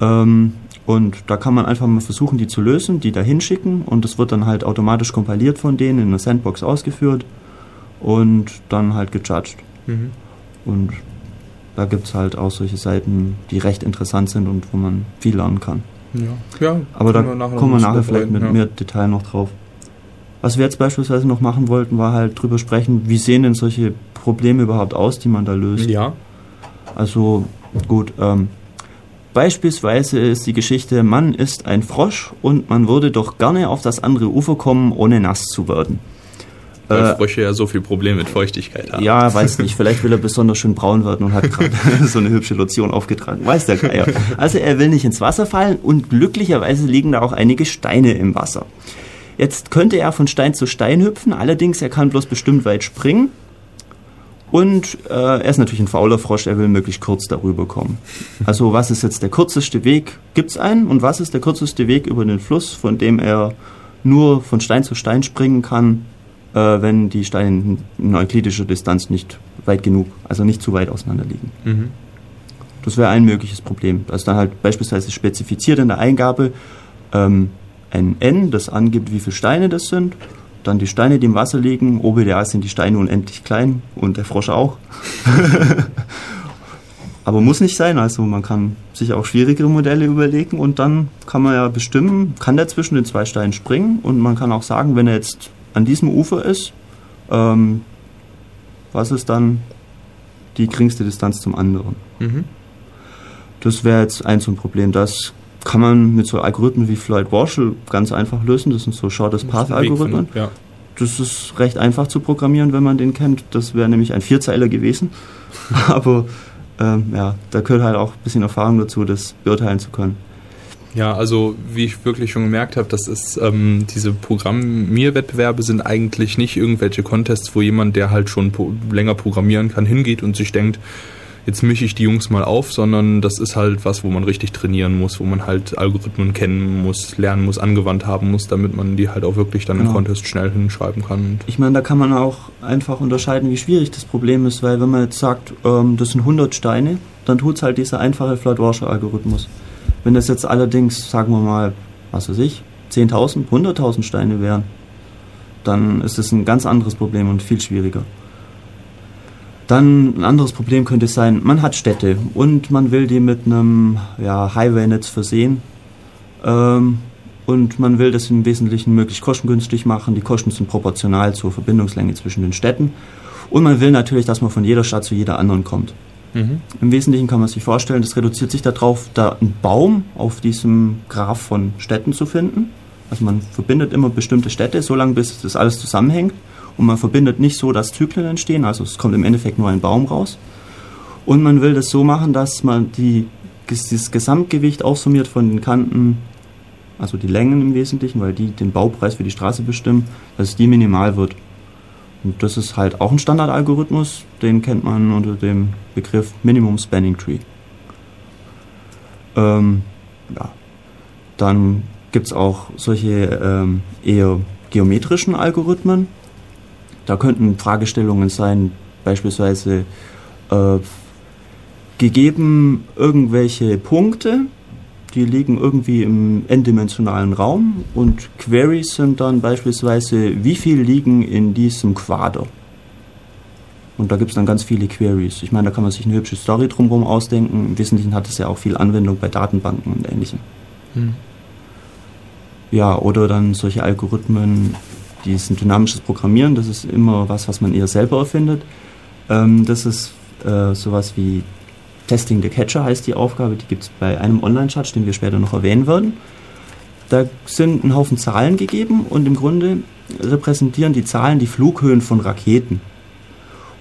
Ähm, und da kann man einfach mal versuchen, die zu lösen, die da hinschicken und das wird dann halt automatisch kompiliert von denen in einer Sandbox ausgeführt und dann halt gejudged. Mhm. Und da gibt es halt auch solche Seiten, die recht interessant sind und wo man viel lernen kann. Ja, ja Aber da noch kommen wir nachher vielleicht mit ja. mehr Detail noch drauf. Was wir jetzt beispielsweise noch machen wollten, war halt drüber sprechen, wie sehen denn solche Probleme überhaupt aus, die man da löst. Ja, Also gut, ähm, beispielsweise ist die Geschichte, man ist ein Frosch und man würde doch gerne auf das andere Ufer kommen, ohne nass zu werden. Weil Äh, Frösche ja so viel Probleme mit Feuchtigkeit haben. ja, weiß nicht, vielleicht will er besonders schön braun werden und hat gerade [laughs] so eine hübsche Lotion aufgetragen. Weiß der Geier. Also er will nicht ins Wasser fallen und glücklicherweise liegen da auch einige Steine im Wasser. Jetzt könnte er von Stein zu Stein hüpfen, allerdings er kann bloß bestimmt weit springen. Und äh, er ist natürlich ein fauler Frosch, er will möglichst kurz darüber kommen. Also was ist jetzt der kürzeste Weg? Gibt's einen? Und was ist der kürzeste Weg über den Fluss, von dem er nur von Stein zu Stein springen kann, wenn die Steine in euklidischer Distanz nicht weit genug, also nicht zu weit auseinander liegen. Mhm. Das wäre ein mögliches Problem. Also dann halt beispielsweise spezifiziert in der Eingabe ähm, ein N, das angibt, wie viele Steine das sind. Dann die Steine, die im Wasser liegen. OBDA sind die Steine unendlich klein und der Frosch auch. [laughs] Aber muss nicht sein. Also man kann sich auch schwierigere Modelle überlegen und dann kann man ja bestimmen, kann der zwischen den zwei Steinen springen und man kann auch sagen, wenn er jetzt an diesem Ufer ist, ähm, was ist dann die geringste Distanz zum anderen? Mhm. Das wäre jetzt ein so ein Problem. Das kann man mit so Algorithmen wie Floyd Warshall ganz einfach lösen. Das sind so Shortest Path Algorithmen. Ja. Das ist recht einfach zu programmieren, wenn man den kennt. Das wäre nämlich ein Vierzeiler gewesen. [laughs] Aber ähm, ja, da gehört halt auch ein bisschen Erfahrung dazu, das beurteilen zu können. Ja, also wie ich wirklich schon gemerkt habe, das ist ähm, diese Programmierwettbewerbe sind eigentlich nicht irgendwelche Contests, wo jemand, der halt schon po länger programmieren kann, hingeht und sich denkt, jetzt mische ich die Jungs mal auf, sondern das ist halt was, wo man richtig trainieren muss, wo man halt Algorithmen kennen muss, lernen muss, angewandt haben muss, damit man die halt auch wirklich dann im Genau. Contest schnell hinschreiben kann. Ich meine, da kann man auch einfach unterscheiden, wie schwierig das Problem ist, weil wenn man jetzt sagt, ähm, das sind 100 Steine, dann tut es halt dieser einfache Floyd-Warshall-Algorithmus. Wenn das jetzt allerdings, sagen wir mal, was weiß ich, 10.000, 100.000 Steine wären, dann ist es ein ganz anderes Problem und viel schwieriger. Dann ein anderes Problem könnte sein, man hat Städte und man will die mit einem ja, Highway-Netz versehen. Ähm, und man will das im Wesentlichen möglichst kostengünstig machen. Die Kosten sind proportional zur Verbindungslänge zwischen den Städten. Und man will natürlich, dass man von jeder Stadt zu jeder anderen kommt. Mhm. Im Wesentlichen kann man sich vorstellen, das reduziert sich darauf, da einen Baum auf diesem Graph von Städten zu finden. Also man verbindet immer bestimmte Städte, solange bis das alles zusammenhängt. Und man verbindet nicht so, dass Zyklen entstehen, also es kommt im Endeffekt nur ein Baum raus. Und man will das so machen, dass man die, das Gesamtgewicht aufsummiert von den Kanten, also die Längen im Wesentlichen, weil die den Baupreis für die Straße bestimmen, dass die minimal wird. Und das ist halt auch ein Standardalgorithmus, den kennt man unter dem Begriff Minimum Spanning Tree. Ähm, ja. Dann gibt es auch solche ähm, eher geometrischen Algorithmen. Da könnten Fragestellungen sein, beispielsweise äh, gegeben irgendwelche Punkte, die liegen irgendwie im n-dimensionalen Raum und Queries sind dann beispielsweise, wie viel liegen in diesem Quader. Und da gibt es dann ganz viele Queries. Ich meine, da kann man sich eine hübsche Story drumherum ausdenken. Im Wesentlichen hat es ja auch viel Anwendung bei Datenbanken und ähnlichem. Hm. Ja, oder dann solche Algorithmen, die sind dynamisches Programmieren. Das ist immer was, was man eher selber erfindet. Ähm, das ist äh, sowas wie Testing the Catcher heißt die Aufgabe, die gibt es bei einem Online-Chat, den wir später noch erwähnen werden. Da sind ein Haufen Zahlen gegeben und im Grunde repräsentieren die Zahlen die Flughöhen von Raketen.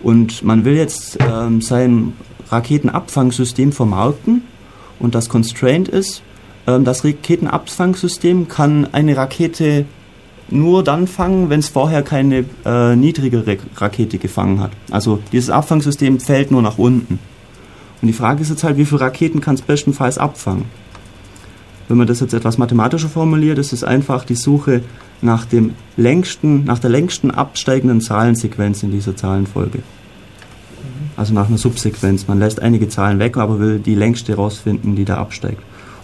Und man will jetzt ähm, sein Raketenabfangsystem vermarkten und das Constraint ist, ähm, das Raketenabfangsystem kann eine Rakete nur dann fangen, wenn es vorher keine äh, niedrigere Rakete gefangen hat. Also dieses Abfangsystem fällt nur nach unten. Und die Frage ist jetzt halt, wie viele Raketen kann es bestenfalls abfangen? Wenn man das jetzt etwas mathematischer formuliert, ist es einfach die Suche nach, dem längsten, nach der längsten absteigenden Zahlensequenz in dieser Zahlenfolge. Also nach einer Subsequenz. Man lässt einige Zahlen weg, aber will die längste rausfinden, die da absteigt.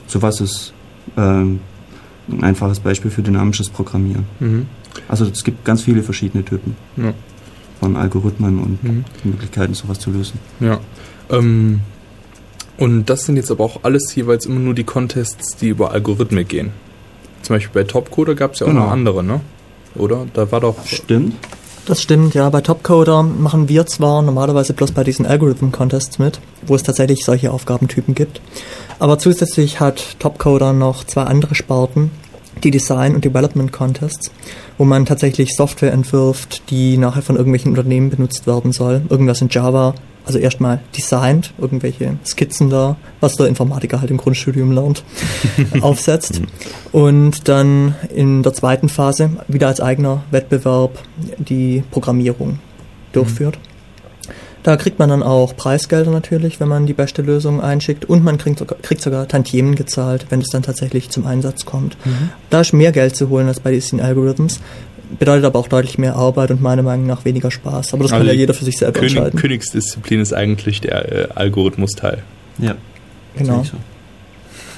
So was ist ähm, ein einfaches Beispiel für dynamisches Programmieren. Mhm. Also es gibt ganz viele verschiedene Typen Ja. von Algorithmen und Mhm. Möglichkeiten, sowas zu lösen. Ja. Ähm, und das sind jetzt aber auch alles jeweils immer nur die Contests, die über Algorithmen gehen. Zum Beispiel bei Topcoder gab es ja auch Genau. noch andere, ne? Oder? Da war doch. Stimmt. Das stimmt, ja. Bei Topcoder machen wir zwar normalerweise bloß bei diesen Algorithm-Contests mit, wo es tatsächlich solche Aufgabentypen gibt. Aber zusätzlich hat Topcoder noch zwei andere Sparten, die Design- und Development-Contests, wo man tatsächlich Software entwirft, die nachher von irgendwelchen Unternehmen benutzt werden soll. Irgendwas in Java, also erstmal designt, irgendwelche Skizzen da, was der Informatiker halt im Grundstudium lernt, [laughs] aufsetzt. Und dann in der zweiten Phase wieder als eigener Wettbewerb die Programmierung durchführt. Da kriegt man dann auch Preisgelder natürlich, wenn man die beste Lösung einschickt und man kriegt sogar, kriegt sogar Tantiemen gezahlt, wenn es dann tatsächlich zum Einsatz kommt. Da ist mehr Geld zu holen als bei diesen Algorithms, bedeutet aber auch deutlich mehr Arbeit und meiner Meinung nach weniger Spaß. Aber das kann Also ja die jeder für sich selber König, entscheiden. Königsdisziplin ist eigentlich der äh, Algorithmus-Teil. Ja. Genau.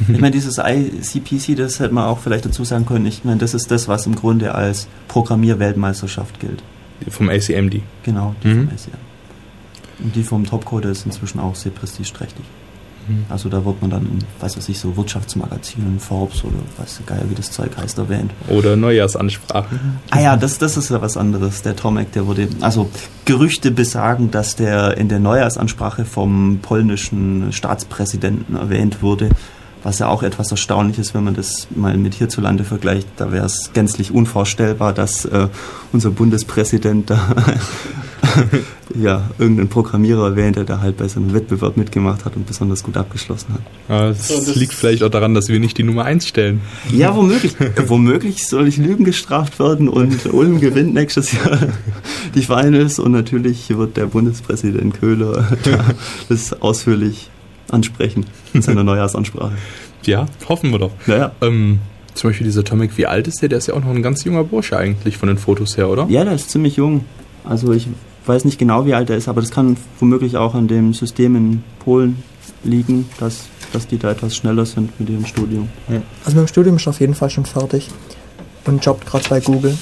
Ich, meine, dieses ICPC, das hätte man auch vielleicht dazu sagen können, ich meine, das ist das, was im Grunde als Programmierweltmeisterschaft gilt. Vom ACMD. Genau, die Mhm. vom ICM. Und die vom Topcoder ist inzwischen auch sehr prestigeträchtig. Mhm. Also da wird man dann in, weiß was ich, so Wirtschaftsmagazinen, Forbes oder weiß Geier, wie das Zeug heißt, erwähnt. Oder Neujahrsansprachen. Ah ja, das, das ist ja was anderes. Der Tomek, der wurde, also Gerüchte besagen, dass der in der Neujahrsansprache vom polnischen Staatspräsidenten erwähnt wurde, was ja auch etwas erstaunlich ist, wenn man das mal mit hierzulande vergleicht. Da wäre es gänzlich unvorstellbar, dass äh, unser Bundespräsident da [laughs] ja, irgendeinen Programmierer erwähnte, der halt bei so einem Wettbewerb mitgemacht hat und besonders gut abgeschlossen hat. Ja, das, So, das- liegt vielleicht auch daran, dass wir nicht die Nummer 1 stellen. Ja, womöglich. womöglich soll ich Lügen gestraft werden und Ulm gewinnt nächstes Jahr [laughs] die Finals und natürlich wird der Bundespräsident Köhler da [laughs] das ausführlich ansprechen [laughs] seiner Neujahrsansprache. Ja, hoffen wir doch. Naja. Ähm, zum Beispiel dieser Tomek, wie alt ist der? Der ist ja auch noch ein ganz junger Bursche eigentlich von den Fotos her, oder? Ja, der ist ziemlich jung. Also ich weiß nicht genau, wie alt er ist, aber das kann womöglich auch an dem System in Polen liegen, dass, dass die da etwas schneller sind mit ihrem Studium. Also mit dem Studium ist er auf jeden Fall schon fertig und jobbt gerade bei Google.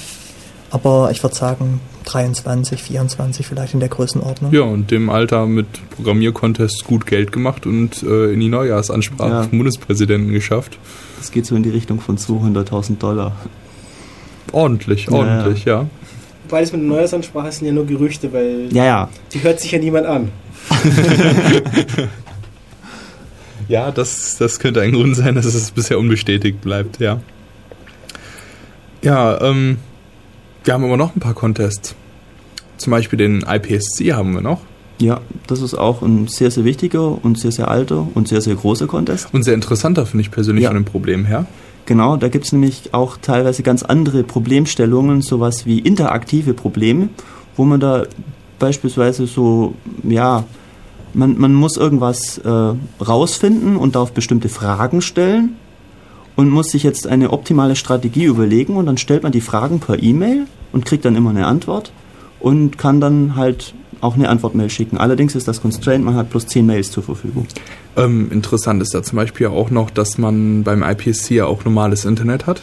Aber ich würde sagen 23, 24 vielleicht in der Größenordnung. Ja, und dem Alter mit Programmiercontests gut Geld gemacht und äh, in die Neujahrsansprache Ja. vom Bundespräsidenten geschafft. Das geht so in die Richtung von 200.000 Dollar. Ordentlich, Ja, ordentlich, ja. Wobei das mit der Neujahrsansprache sind ja nur Gerüchte, weil Ja, ja. die hört sich ja niemand an. [laughs] Ja, das, das könnte ein Grund sein, dass es bisher unbestätigt bleibt, ja. Ja, ähm, wir haben aber noch ein paar Contests. Zum Beispiel den IPSC haben wir noch. Ja, das ist auch ein sehr, sehr wichtiger und sehr, sehr alter und sehr, sehr großer Contest. Und sehr interessanter, finde ich persönlich Ja. von dem Problem her. Genau, da gibt es nämlich auch teilweise ganz andere Problemstellungen, sowas wie interaktive Probleme, wo man da beispielsweise so, ja, man, man muss irgendwas äh, rausfinden und darf bestimmte Fragen stellen und muss sich jetzt eine optimale Strategie überlegen und dann stellt man die Fragen per E-Mail und kriegt dann immer eine Antwort und kann dann halt auch eine Antwortmail schicken. Allerdings ist das Constraint, man hat bloß 10 Mails zur Verfügung. Ähm, interessant ist da zum Beispiel auch noch, dass man beim IPSC ja auch normales Internet hat.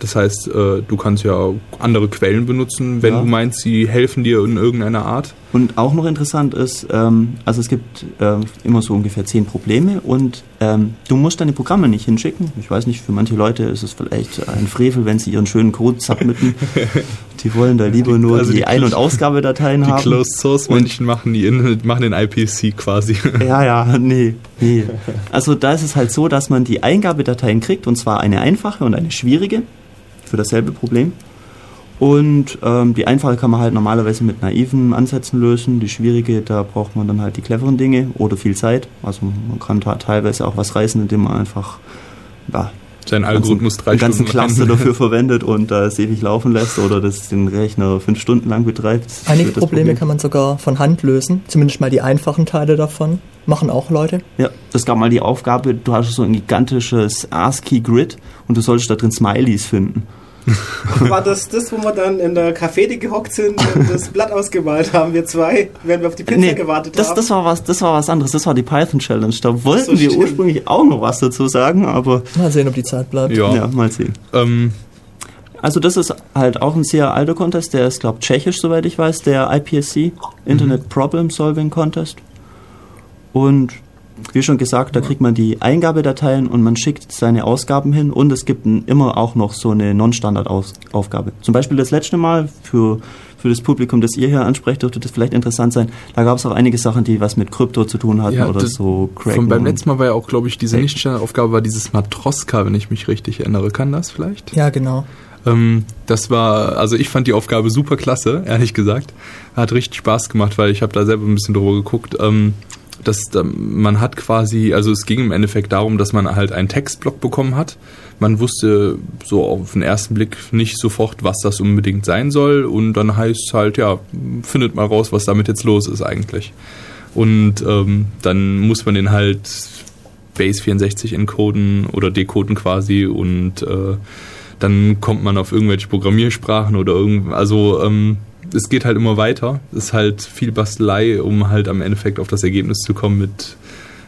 Das heißt, äh, du kannst ja andere Quellen benutzen, wenn Ja. du meinst, sie helfen dir in irgendeiner Art. Und auch noch interessant ist, ähm, also es gibt ähm, immer so ungefähr zehn Probleme und ähm, du musst deine Programme nicht hinschicken. Ich weiß nicht, für manche Leute ist es vielleicht ein Frevel, wenn sie ihren schönen Code submitten. [laughs] die wollen da lieber nur Also die, die Ein- und Ausgabedateien [laughs] Die haben. Closed Source Menschen machen, die in, machen den IPSC quasi. [laughs] Ja, ja, nee, nee. Also da ist es halt so, dass man die Eingabedateien kriegt und zwar eine einfache und eine schwierige für dasselbe Problem. Und ähm, die einfache kann man halt normalerweise mit naiven Ansätzen lösen. Die schwierige, da braucht man dann halt die cleveren Dinge oder viel Zeit. Also man kann da teilweise auch was reißen, indem man einfach ja, Sein Algorithmus drei einen ganzen Stunden Cluster dafür [laughs] verwendet und das ewig laufen lässt oder das den Rechner fünf Stunden lang betreibt. Einige Probleme Problem. kann man sogar von Hand lösen, zumindest mal die einfachen Teile davon. Machen auch Leute. Ja, das gab mal die Aufgabe, du hast so ein gigantisches ASCII-Grid und du solltest da drin Smileys finden. [laughs] War das das, wo wir dann in der Cafete gehockt sind und das Blatt ausgemalt haben, wir zwei, während wir auf die Pizza gewartet das, haben? das, war was, das war was anderes, das war die Python Challenge. Da wollten So, wir stimmt. ursprünglich auch noch was dazu sagen, aber Mal sehen, ob die Zeit bleibt. Ja. ja, mal sehen. Ähm, Also das ist halt auch ein sehr alter Contest, der ist, glaube tschechisch, soweit ich weiß, der IPSC, Internet Problem Solving Contest. Und wie schon gesagt, da kriegt man die Eingabedateien und man schickt seine Ausgaben hin und es gibt immer auch noch so eine Non-Standard-Aufgabe. Zum Beispiel das letzte Mal für, für das Publikum, das ihr hier ansprecht, dürfte das vielleicht interessant sein. Da gab es auch einige Sachen, die was mit Krypto zu tun hatten Ja, oder so von beim und- letzten Mal war ja auch, glaube ich, diese. Nicht-Standardaufgabe war dieses Matroska, wenn ich mich richtig erinnere. Kann das vielleicht? Ja, genau. Ähm, das war, also ich fand die Aufgabe super klasse, ehrlich gesagt. Hat richtig Spaß gemacht, weil ich habe da selber ein bisschen drüber geguckt. Dass da, man hat quasi, also es ging im Endeffekt darum, dass man halt einen Textblock bekommen hat. Man wusste so auf den ersten Blick nicht sofort, was das unbedingt sein soll. Und dann heißt es halt, ja, findet mal raus, was damit jetzt los ist eigentlich. Und ähm, dann muss man den halt Base 64 encoden oder decoden quasi und äh, dann kommt man auf irgendwelche Programmiersprachen oder irgend, also ähm, es geht halt immer weiter. Es ist halt viel Bastelei, um halt am Endeffekt auf das Ergebnis zu kommen mit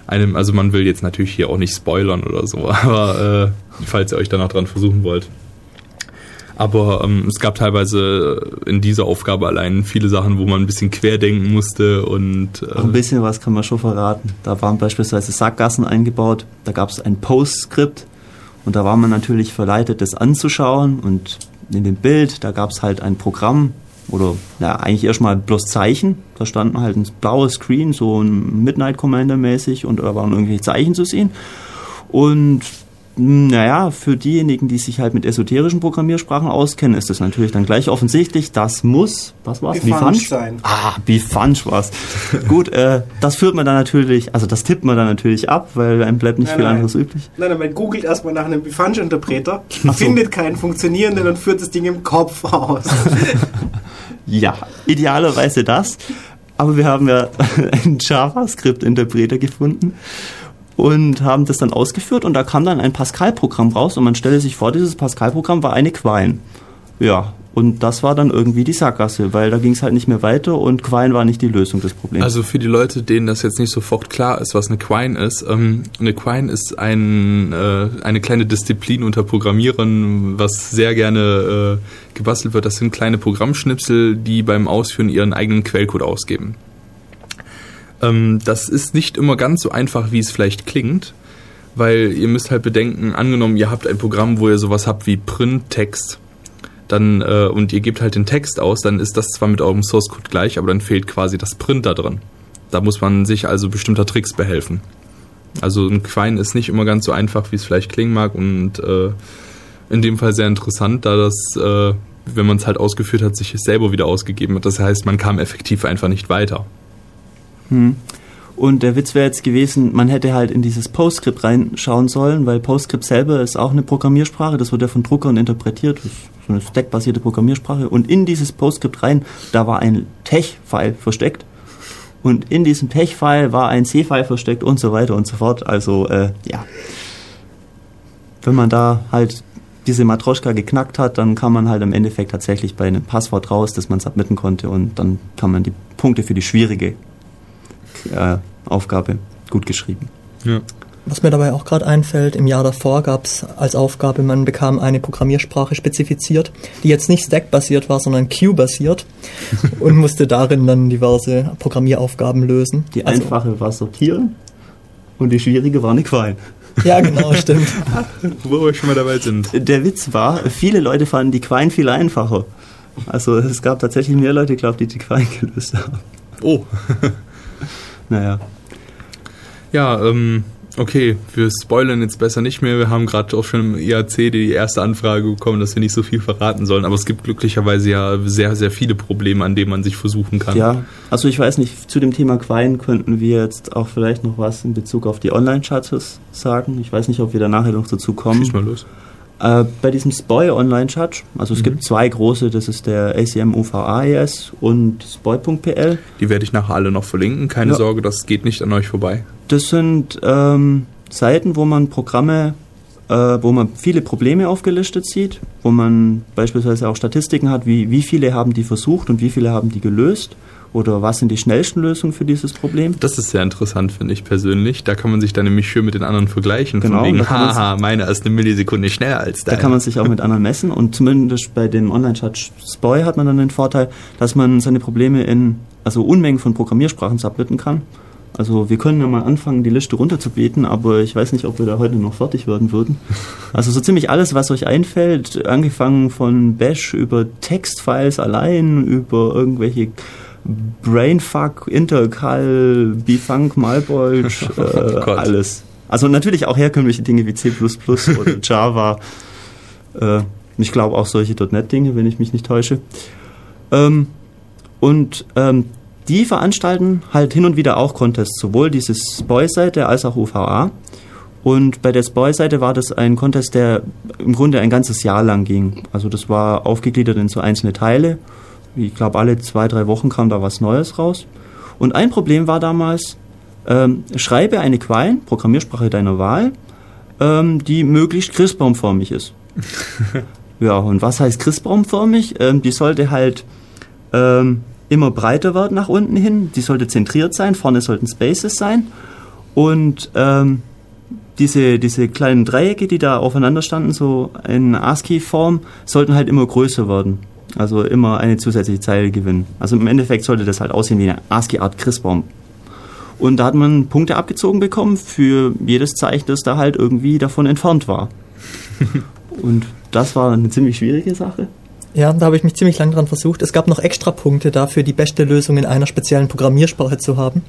einem, also man will jetzt natürlich hier auch nicht spoilern oder so, [laughs] aber äh, falls ihr euch danach dran versuchen wollt. Aber ähm, es gab teilweise in dieser Aufgabe allein viele Sachen, wo man ein bisschen querdenken musste und Auch ein äh, bisschen was kann man schon verraten. Da waren beispielsweise Sackgassen eingebaut, da gab es ein Post-Skript und da war man natürlich verleitet, das anzuschauen und in dem Bild, da gab es halt ein Programm oder ja, eigentlich erstmal bloß Zeichen. Da standen halt ein blaues Screen, so ein Midnight Commander mäßig und da waren irgendwelche Zeichen zu sehen. Und naja, für diejenigen, die sich halt mit esoterischen Programmiersprachen auskennen, ist das natürlich dann gleich offensichtlich. Das muss, was war's? Bifansch sein. Ah, Bifansch war's. [laughs] Gut, äh, das führt man dann natürlich, also das tippt man dann natürlich ab, weil einem bleibt nicht Nein, viel nein. anderes übrig. Nein, nein, man googelt erstmal nach einem Bifansch-Interpreter, so. findet keinen funktionierenden und führt das Ding im Kopf aus. [laughs] Ja, idealerweise das. Aber wir haben ja [laughs] einen JavaScript-Interpreter gefunden und haben das dann ausgeführt und da kam dann ein Pascal-Programm raus und man stelle sich vor, dieses Pascal-Programm war eine Quine. Ja, Und das war dann irgendwie die Sackgasse, weil da ging es halt nicht mehr weiter und Quine war nicht die Lösung des Problems. Also für die Leute, denen das jetzt nicht sofort klar ist, was eine Quine ist, ähm, eine Quine ist ein, äh, eine kleine Disziplin unter Programmierern, was sehr gerne äh, gebastelt wird. Das sind kleine Programmschnipsel, die beim Ausführen ihren eigenen Quellcode ausgeben. Ähm, das ist nicht immer ganz so einfach, wie es vielleicht klingt, weil ihr müsst halt bedenken, angenommen, ihr habt ein Programm, wo ihr sowas habt wie Print-Text dann äh, und ihr gebt halt den Text aus, dann ist das zwar mit eurem Source Code gleich, aber dann fehlt quasi das Print da drin. Da muss man sich also bestimmter Tricks behelfen. Also ein Quine ist nicht immer ganz so einfach, wie es vielleicht klingen mag und äh, in dem Fall sehr interessant, da das, äh, wenn man es halt ausgeführt hat, sich selber wieder ausgegeben hat. Das heißt, man kam effektiv einfach nicht weiter. Hm. Und der Witz wäre jetzt gewesen, man hätte halt in dieses PostScript reinschauen sollen, weil PostScript selber ist auch eine Programmiersprache, das wird ja von Druckern interpretiert, das ist so eine stackbasierte Programmiersprache. Und in dieses PostScript rein, da war ein Tech-File versteckt. Und in diesem Tech-File war ein C-File versteckt und so weiter und so fort. Also, äh, ja. Wenn man da halt diese Matroschka geknackt hat, dann kam man halt im Endeffekt tatsächlich bei einem Passwort raus, das man submitten konnte und dann kann man die Punkte für die schwierige äh, Aufgabe gut geschrieben. Ja. Was mir dabei auch gerade einfällt, im Jahr davor gab es als Aufgabe, man bekam eine Programmiersprache spezifiziert, die jetzt nicht Stack-basiert war, sondern Queue-basiert [laughs] und musste darin dann diverse Programmieraufgaben lösen. Die also, einfache war sortieren und die schwierige war eine Qual. Ja, genau, [laughs] stimmt. Wo wir schon mal dabei sind. Der Witz war, viele Leute fanden die Quine viel einfacher. Also es gab tatsächlich mehr Leute, glaube ich, die die Quine gelöst haben. Oh. [laughs] naja. Ja, ähm, okay, wir spoilern jetzt besser nicht mehr. Wir haben gerade auch schon im IAC die erste Anfrage bekommen, dass wir nicht so viel verraten sollen. Aber es gibt glücklicherweise ja sehr, sehr viele Probleme, an denen man sich versuchen kann. Ja, also ich weiß nicht, zu dem Thema Quine könnten wir jetzt auch vielleicht noch was in Bezug auf die Online-Chats sagen. Ich weiß nicht, ob wir da nachher noch dazu kommen. Schieß mal los. Äh, bei diesem Spoy Online Chat, also es mhm. gibt zwei große, das ist der ACM UVAES und Spoy.pl. Die werde ich nachher alle noch verlinken, keine ja. Sorge, das geht nicht an euch vorbei. Das sind ähm, Seiten, wo man Programme, äh, wo man viele Probleme aufgelistet sieht, wo man beispielsweise auch Statistiken hat, wie, wie viele haben die versucht und wie viele haben die gelöst oder was sind die schnellsten Lösungen für dieses Problem? Das ist sehr interessant, finde ich persönlich. Da kann man sich dann nämlich schön mit den anderen vergleichen. Genau. Von wegen, haha, meine ist eine Millisekunde schneller als deine. Da kann man sich auch mit anderen messen und zumindest bei dem Online-Chat Spoy hat man dann den Vorteil, dass man seine Probleme in also Unmengen von Programmiersprachen submitten kann. Also wir können ja mal anfangen, die Liste runterzubeten, aber ich weiß nicht, ob wir da heute noch fertig werden würden. [laughs] Also so ziemlich alles, was euch einfällt, angefangen von Bash über Textfiles allein, über irgendwelche Brainfuck, Intercal, Bifunk, Malbolge, [laughs] oh äh, oh alles. Also natürlich auch herkömmliche Dinge wie C++ oder [laughs] Java. Äh, ich glaube auch solche .NET-Dinge, wenn ich mich nicht täusche. Ähm, und ähm, die veranstalten halt hin und wieder auch Contests, sowohl diese Spoy-Seite als auch UVA. Und bei der Spoy-Seite war das ein Contest, der im Grunde ein ganzes Jahr lang ging. Also das war aufgegliedert in so einzelne Teile ich glaube, alle zwei, drei Wochen kam da was Neues raus. Und ein Problem war damals, ähm, schreibe eine Quine, Programmiersprache deiner Wahl, ähm, die möglichst christbaumförmig ist. [laughs] ja, und was heißt christbaumförmig? Ähm, die sollte halt ähm, immer breiter werden nach unten hin, die sollte zentriert sein, vorne sollten Spaces sein und ähm, diese, diese kleinen Dreiecke, die da aufeinander standen, so in ASCII-Form, sollten halt immer größer werden. Also immer eine zusätzliche Zeile gewinnen. Also im Endeffekt sollte das halt aussehen wie eine ASCII-Art Christbaum. Und da hat man Punkte abgezogen bekommen für jedes Zeichen, das da halt irgendwie davon entfernt war. [laughs] Und das war eine ziemlich schwierige Sache. Ja, da habe ich mich ziemlich lang dran versucht. Es gab noch extra Punkte dafür, die beste Lösung in einer speziellen Programmiersprache zu haben.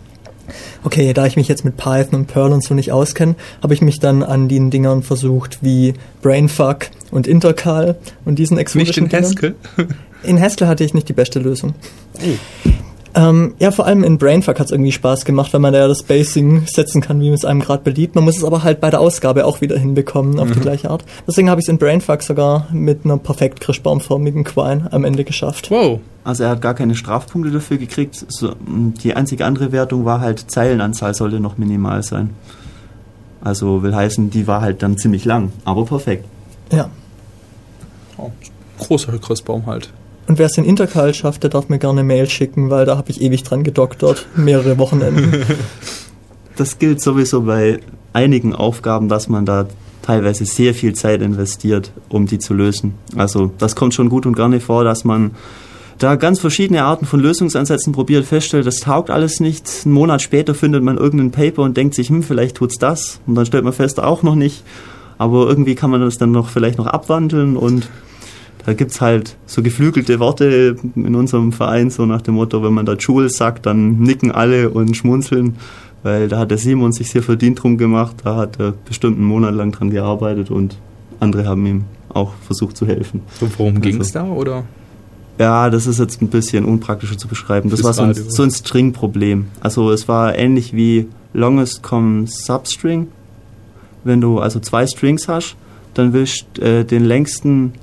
Okay, da ich mich jetzt mit Python und Perl und so nicht auskenne, habe ich mich dann an den Dingern versucht wie Brainfuck und Intercal und diesen exotischen Nicht in Haskell? In Haskell hatte ich nicht die beste Lösung. Oh. Ähm, ja, vor allem in Brainfuck hat es irgendwie Spaß gemacht, weil man da ja das Spacing setzen kann, wie es einem gerade beliebt. Man muss es aber halt bei der Ausgabe auch wieder hinbekommen, auf mhm. die gleiche Art. Deswegen habe ich es in Brainfuck sogar mit einer perfekt krischbaumförmigen Quine am Ende geschafft. Wow. Also er hat gar keine Strafpunkte dafür gekriegt. So, die einzige andere Wertung war halt, Zeilenanzahl sollte noch minimal sein. Also will heißen, die war halt dann ziemlich lang, aber perfekt. Ja. Oh, großer Christbaum halt. Und wer es in Intercal schafft, der darf mir gerne eine Mail schicken, weil da habe ich ewig dran gedoktert. Mehrere Wochenenden. [laughs] Das gilt sowieso bei einigen Aufgaben, dass man da teilweise sehr viel Zeit investiert, um die zu lösen. Also das kommt schon gut und gerne vor, dass man da ganz verschiedene Arten von Lösungsansätzen probiert, feststellt, das taugt alles nicht. Einen Monat später findet man irgendein Paper und denkt sich, hm, vielleicht tut's das. Und dann stellt man fest, auch noch nicht. Aber irgendwie kann man das dann noch vielleicht noch abwandeln und da gibt's halt so geflügelte Worte in unserem Verein, so nach dem Motto, wenn man da Jules sagt, dann nicken alle und schmunzeln, weil da hat der Simon sich sehr verdient drum gemacht, da hat er bestimmt einen Monat lang dran gearbeitet und andere haben ihm auch versucht zu helfen. So, worum Also- ging's da, oder? Ja, das ist jetzt ein bisschen unpraktischer zu beschreiben. Das Fürs war so ein, so ein String-Problem. Also es war ähnlich wie Longest Come Substring. Wenn du also zwei Strings hast, dann willst du äh, den längsten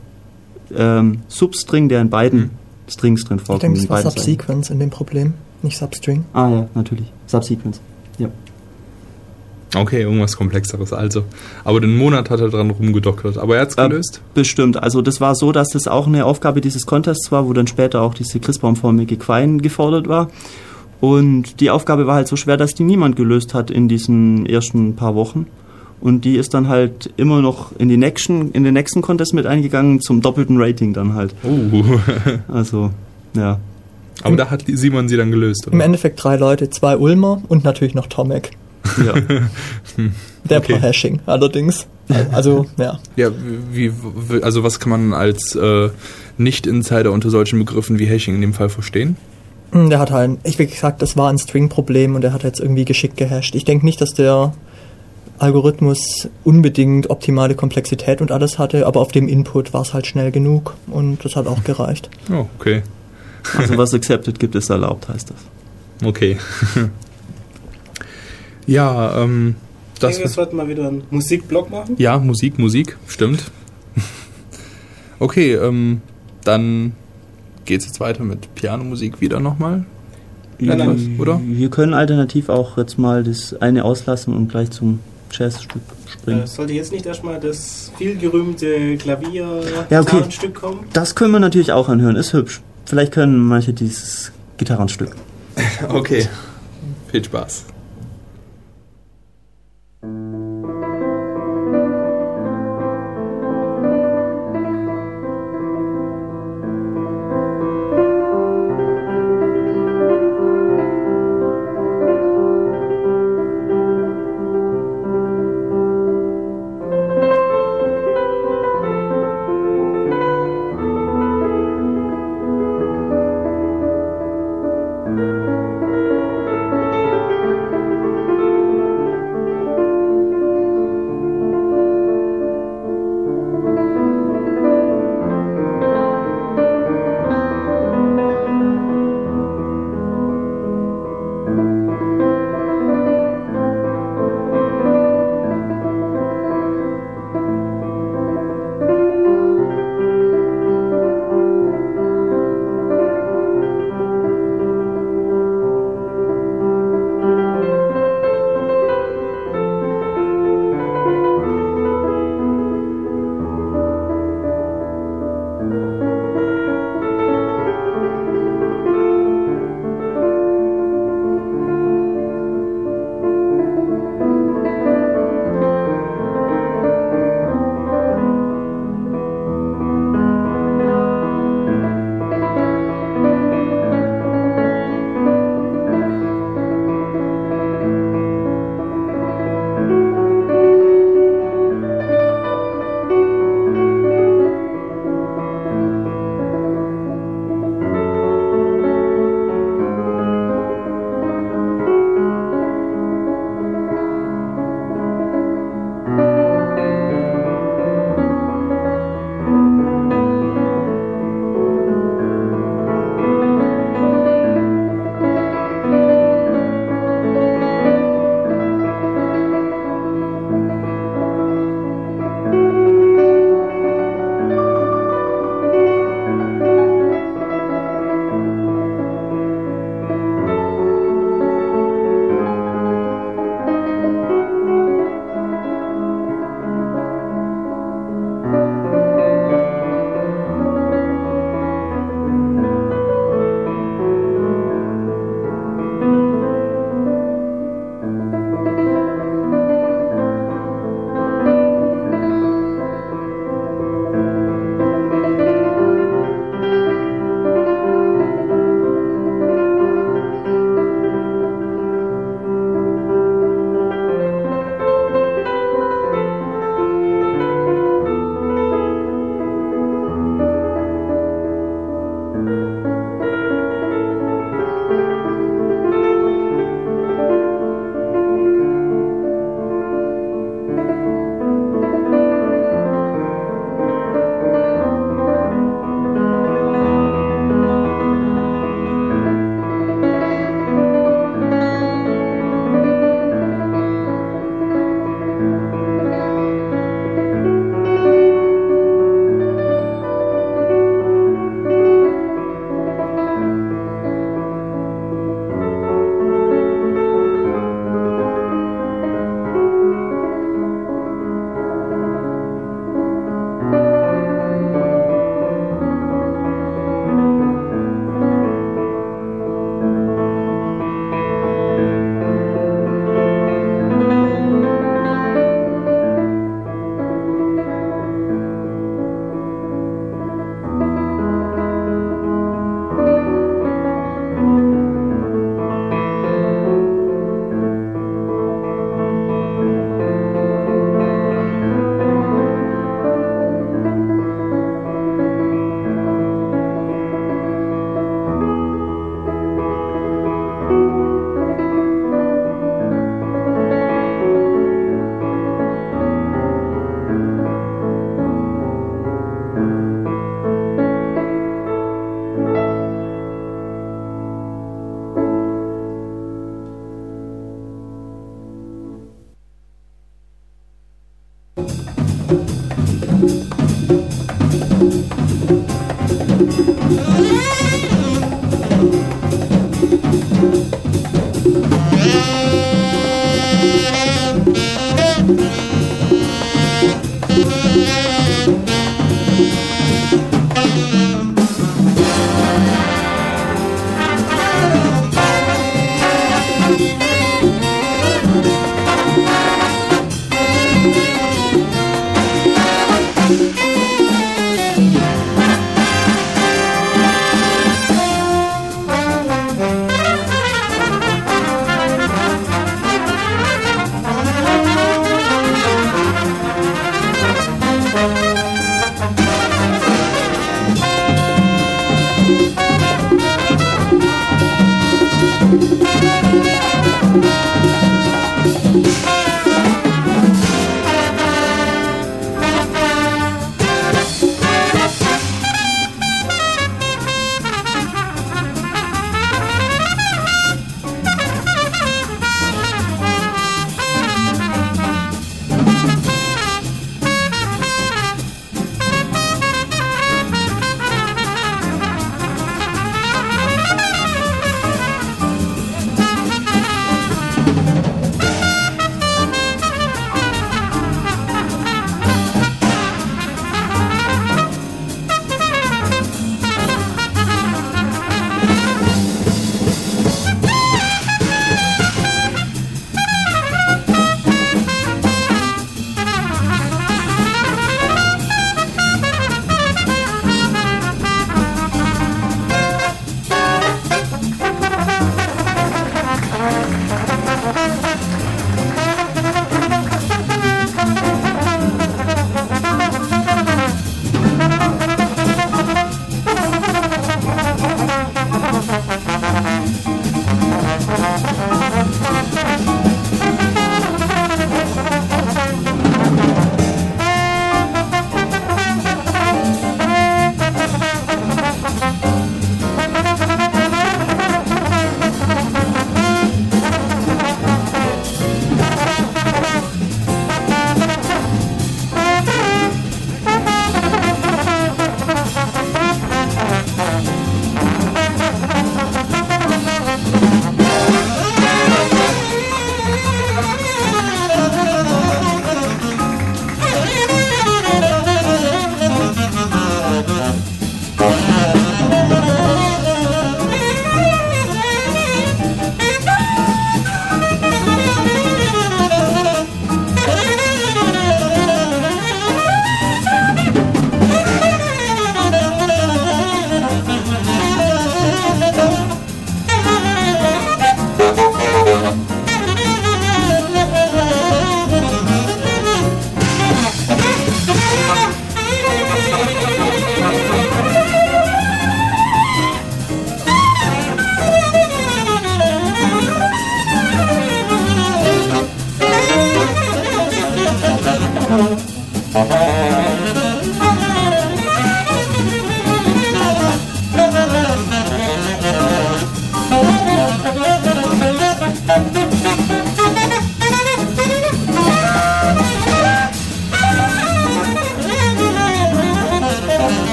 ähm, Substring, der in beiden Hm. Strings drin ich vorkommt. denke, das in war. Subsequence in dem Problem, nicht Substring. Ah ja, natürlich. Subsequence. Ja. Okay, irgendwas Komplexeres also. Aber den Monat hat er dran rumgedoktert. Aber er hat's Ähm, gelöst? Bestimmt. Also das war so, dass das auch eine Aufgabe dieses Contests war, wo dann später auch diese christbaumförmige Quine gefordert war. Und die Aufgabe war halt so schwer, dass die niemand gelöst hat in diesen ersten paar Wochen. Und die ist dann halt immer noch in, die nächsten, in den nächsten Contest mit eingegangen, zum doppelten Rating dann halt. Uh. Also, ja. Aber da hat Simon sie dann gelöst, Im oder? Endeffekt drei Leute, zwei Ulmer und natürlich noch Tomek. ja. Der Okay. per Hashing allerdings. Also, ja. Ja, wie, also was kann man als äh, Nicht-Insider unter solchen Begriffen wie Hashing in dem Fall verstehen? Hm, Der hat halt, ich wie gesagt, das war ein String-Problem und der hat jetzt irgendwie geschickt gehasht. Ich denke nicht, dass der Algorithmus unbedingt optimale Komplexität und alles hatte, aber auf dem Input war es halt schnell genug und das hat auch gereicht. [laughs] Oh, okay. Also was accepted gibt, ist erlaubt, heißt das. Okay. [laughs] ja, ähm, Ich das denke, wir sollten mal wieder einen Musikblog machen. Ja, Musik, Musik, stimmt. [laughs] okay, ähm, dann geht's jetzt weiter mit Pianomusik wieder nochmal. Nein, nein. Oder? Wir können alternativ auch jetzt mal das eine auslassen und gleich zum Jazzstück springen. Äh, sollte jetzt nicht erstmal das vielgerühmte klavier Ja, okay. Stück kommen? Das können wir natürlich auch anhören, ist hübsch. Vielleicht können manche dieses Gitarrenstück. [laughs] Okay. Viel Spaß.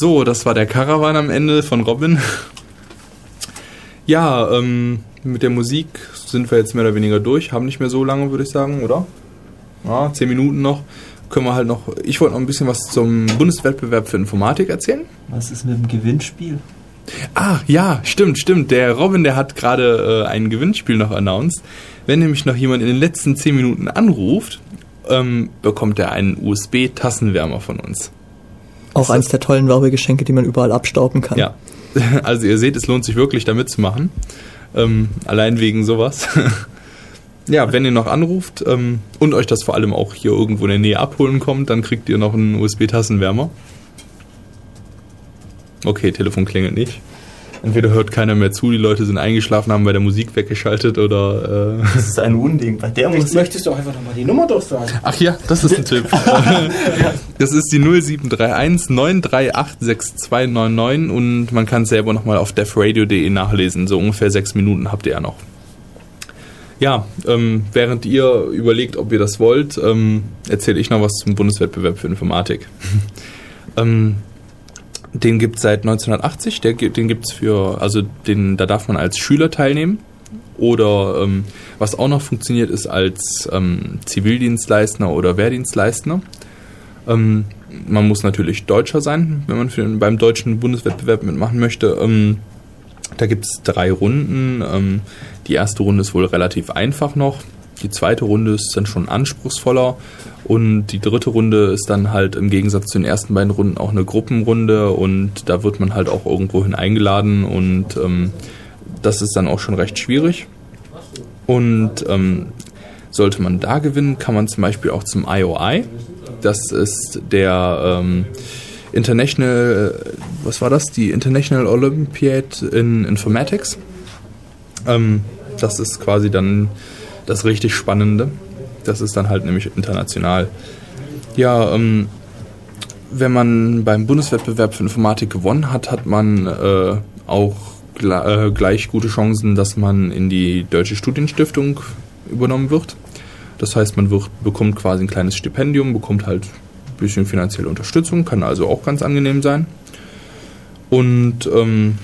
So, das war der Caravan am Ende von Robin. Ja, ähm, mit der Musik sind wir jetzt mehr oder weniger durch. Haben nicht mehr so lange, würde ich sagen, oder? Ja, zehn Minuten noch. Können wir halt noch. Ich wollte noch ein bisschen was zum Bundeswettbewerb für Informatik erzählen. Was ist mit dem Gewinnspiel? Ah, ja, stimmt, stimmt. Der Robin, der hat gerade äh, ein Gewinnspiel noch announced. Wenn nämlich noch jemand in den letzten zehn Minuten anruft, ähm, bekommt er einen USB-Tassenwärmer von uns. Auch eins der tollen Werbegeschenke, die man überall abstauben kann. Ja, [laughs] also ihr seht, es lohnt sich wirklich, da mitzumachen. Ähm, allein wegen sowas. [laughs] ja, wenn ihr noch anruft ähm, und euch das vor allem auch hier irgendwo in der Nähe abholen kommt, dann kriegt ihr noch einen USB-Tassenwärmer. Okay, Telefon klingelt nicht. Entweder hört keiner mehr zu, die Leute sind eingeschlafen, haben bei der Musik weggeschaltet oder. Äh das ist ein Unding. Bei der Vielleicht Musik. möchtest du auch einfach nochmal die Nummer durchsagen. Ach ja, das ist ein Tipp. [laughs] das ist die 0731 938 6299 und man kann es selber nochmal auf defradio.de nachlesen. So ungefähr sechs Minuten habt ihr ja noch. Ja, ähm, während ihr überlegt, ob ihr das wollt, ähm, erzähle ich noch was zum Bundeswettbewerb für Informatik. [laughs] ähm, den gibt es seit 1980, der, den gibt's für, also den, da darf man als Schüler teilnehmen. Oder ähm, was auch noch funktioniert, ist als ähm, Zivildienstleister oder Wehrdienstleister. Ähm, man muss natürlich Deutscher sein, wenn man für beim deutschen Bundeswettbewerb mitmachen möchte. Ähm, da gibt es drei Runden. Ähm, die erste Runde ist wohl relativ einfach noch. Die zweite Runde ist dann schon anspruchsvoller. Und die dritte Runde ist dann halt im Gegensatz zu den ersten beiden Runden auch eine Gruppenrunde. Und da wird man halt auch irgendwohin eingeladen. Und ähm, das ist dann auch schon recht schwierig. Und ähm, sollte man da gewinnen, kann man zum Beispiel auch zum IOI. Das ist der ähm, International, was war das? Die International Olympiad in Informatics. Ähm, das ist quasi dann das richtig Spannende. Das ist dann halt nämlich international. Ja, ähm, wenn man beim Bundeswettbewerb für Informatik gewonnen hat, hat man äh, auch gle äh, gleich gute Chancen, dass man in die Deutsche Studienstiftung übernommen wird. Das heißt, man wird, bekommt quasi ein kleines Stipendium, bekommt halt ein bisschen finanzielle Unterstützung, kann also auch ganz angenehm sein. Und ähm,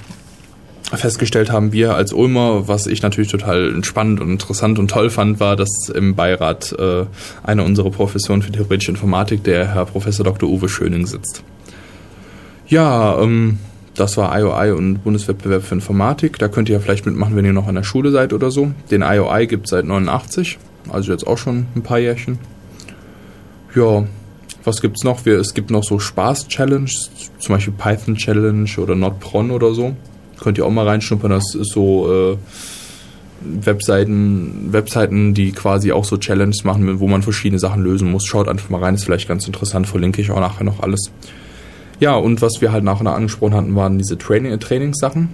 festgestellt haben wir als Ulmer, was ich natürlich total spannend und interessant und toll fand, war, dass im Beirat äh, einer unserer Professoren für theoretische Informatik, der Herr Professor Dr. Uwe Schöning sitzt. Ja, ähm, das war IOI und Bundeswettbewerb für Informatik. Da könnt ihr ja vielleicht mitmachen, wenn ihr noch an der Schule seid oder so. Den IOI gibt es seit 89, also jetzt auch schon ein paar Jährchen. Ja, was gibt's noch? Wir, es gibt noch so Spaß-Challenges, zum Beispiel Python-Challenge oder NotPron oder so. Könnt ihr auch mal reinschnuppern, das ist so äh, Webseiten, Webseiten, die quasi auch so Challenges machen, wo man verschiedene Sachen lösen muss. Schaut einfach mal rein, ist vielleicht ganz interessant, verlinke ich auch nachher noch alles. Ja, und was wir halt nachher noch angesprochen hatten, waren diese Training, Trainingssachen.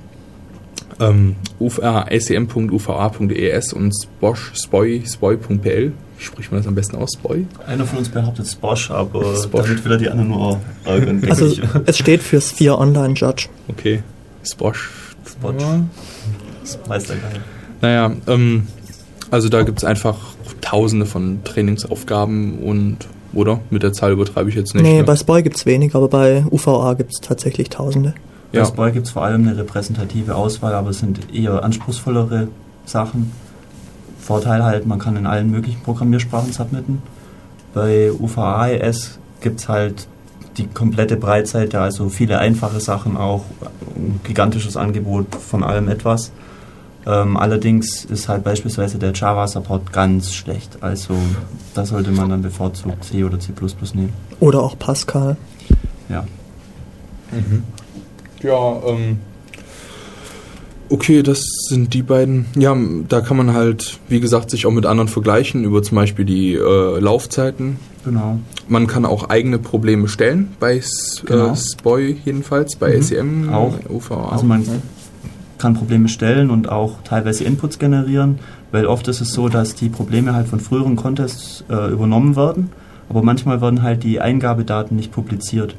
Ähm, acm.uva.es und sposh, spoy, spoy.pl. Wie spricht man das am besten aus? Spoy? Einer von uns behauptet Sposh, aber Sposh. damit will er die anderen nur ärgern. Also es steht für Sphere Online Judge. Okay. Sposh. Sposh. Ja. Das weiß der gar nicht. Naja, ähm, also da gibt es einfach tausende von Trainingsaufgaben und, oder? Mit der Zahl übertreibe ich jetzt nicht. nee, ne? bei Spoy gibt's wenig, aber bei UVA gibt's tatsächlich Tausende. Bei ja. Spoil gibt es vor allem eine repräsentative Auswahl, aber es sind eher anspruchsvollere Sachen. Vorteil halt, man kann in allen möglichen Programmiersprachen submitten. Bei UVA-ES gibt es halt die komplette Breitseite, also viele einfache Sachen auch, ein gigantisches Angebot von allem etwas. Ähm, allerdings ist halt beispielsweise der Java-Support ganz schlecht. Also da sollte man dann bevorzugt C oder C nehmen. Oder auch Pascal. Ja. Mhm. Ja, ähm. Okay, das sind die beiden. Ja, da kann man halt, wie gesagt, sich auch mit anderen vergleichen über zum Beispiel die äh, Laufzeiten. Genau. Man kann auch eigene Probleme stellen bei S Genau. äh, SPOI jedenfalls, bei Mhm. SEM, Auch. UVA. Also man kann Probleme stellen und auch teilweise Inputs generieren, weil oft ist es so, dass die Probleme halt von früheren Contests äh, übernommen werden, aber manchmal werden halt die Eingabedaten nicht publiziert.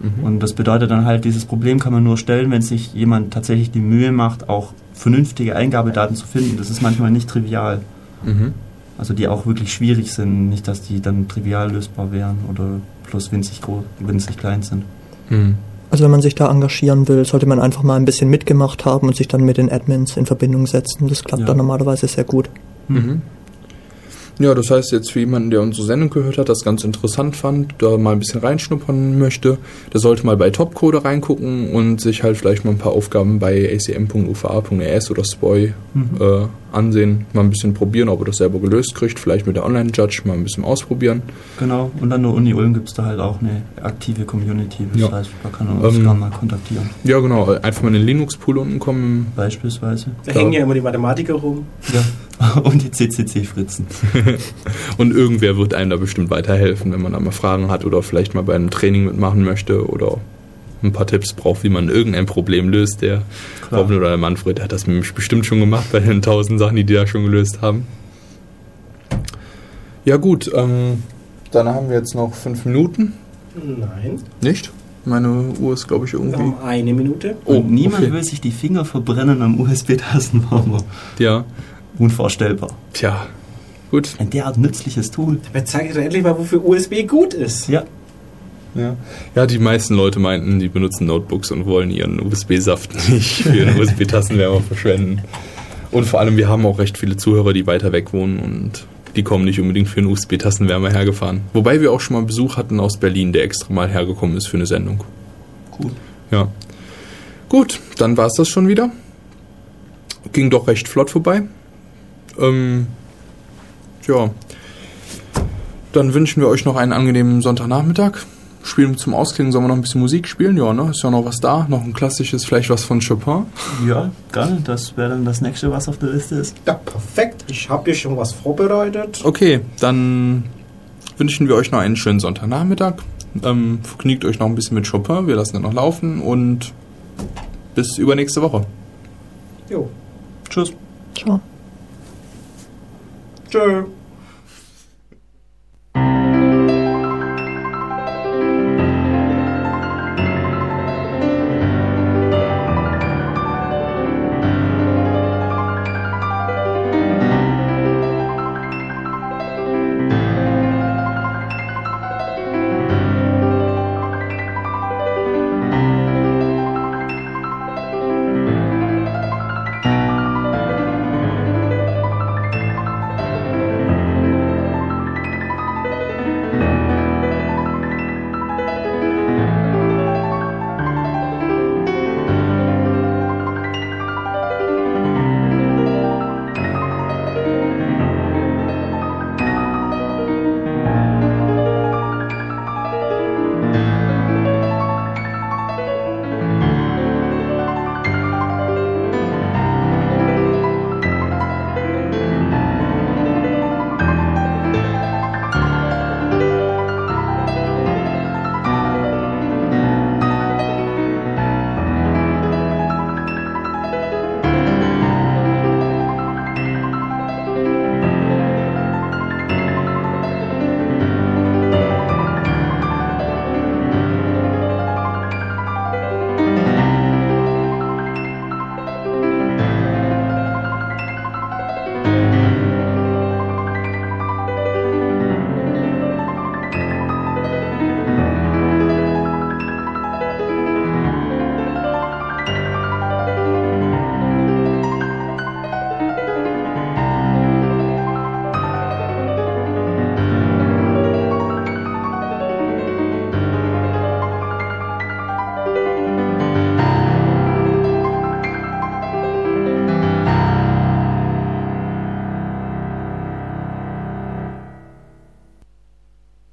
Mhm. Und das bedeutet dann halt, dieses Problem kann man nur stellen, wenn sich jemand tatsächlich die Mühe macht, auch vernünftige Eingabedaten zu finden. Das ist manchmal nicht trivial. Mhm. Also die auch wirklich schwierig sind, nicht, dass die dann trivial lösbar wären oder bloß winzig groß, winzig klein sind. Mhm. Also wenn man sich da engagieren will, sollte man einfach mal ein bisschen mitgemacht haben und sich dann mit den Admins in Verbindung setzen. Das klappt Ja. dann normalerweise sehr gut. Mhm. Ja, das heißt jetzt für jemanden, der unsere Sendung gehört hat, das ganz interessant fand, da mal ein bisschen reinschnuppern möchte, der sollte mal bei Topcode reingucken und sich halt vielleicht mal ein paar Aufgaben bei acm.uva.es oder SPOI Mhm. äh, ansehen, mal ein bisschen probieren, ob er das selber gelöst kriegt, vielleicht mit der Online-Judge mal ein bisschen ausprobieren. Genau, und an der Uni Ulm gibt es da halt auch eine aktive Community. Das Ja. heißt, man kann uns Ähm, gerne mal kontaktieren. Ja, genau, einfach mal in den Linux-Pool unten kommen. Beispielsweise. Da hängen ja immer die Mathematiker rum. Ja. [laughs] [laughs] und die CCC-Fritzen. [laughs] Und irgendwer wird einem da bestimmt weiterhelfen, wenn man da mal Fragen hat oder vielleicht mal bei einem Training mitmachen möchte oder ein paar Tipps braucht, wie man irgendein Problem löst. Der Klar. Robin oder der Manfred der hat das nämlich bestimmt schon gemacht bei den tausend Sachen, die die da schon gelöst haben. Ja gut, ähm, dann haben wir jetzt noch fünf Minuten. Nein. Nicht? Meine Uhr ist, glaube ich, irgendwie... eine Minute. Oh, Und niemand okay. will sich die Finger verbrennen am USB-Tastenwarmer. Ja, Unvorstellbar. tja, gut. Ein derart nützliches Tool. Dabei zeige ich doch endlich mal, wofür USB gut ist. Ja. Ja. ja, die meisten Leute meinten, die benutzen Notebooks und wollen ihren USB-Saft nicht für einen USB-Tastenwärmer verschwenden. Und vor allem, wir haben auch recht viele Zuhörer, die weiter weg wohnen und die kommen nicht unbedingt für einen USB-Tastenwärmer hergefahren. Wobei wir auch schon mal Besuch hatten aus Berlin, der extra mal hergekommen ist für eine Sendung. Cool. Ja. Gut, dann war es das schon wieder. Ging doch recht flott vorbei. Ähm, ja. Dann wünschen wir euch noch einen angenehmen Sonntagnachmittag. Spielen zum Ausklingen, sollen wir noch ein bisschen Musik spielen? Ja, ne? Ist ja noch was da. Noch ein klassisches, vielleicht was von Chopin. Ja, gerne. Das wäre dann das nächste, was auf der Liste ist. Ja, perfekt. Ich habe hier schon was vorbereitet. Okay, dann wünschen wir euch noch einen schönen Sonntagnachmittag. Ähm, vergnügt euch noch ein bisschen mit Chopin. Wir lassen den noch laufen und bis übernächste Woche. Jo. Tschüss. Ciao. Tschö.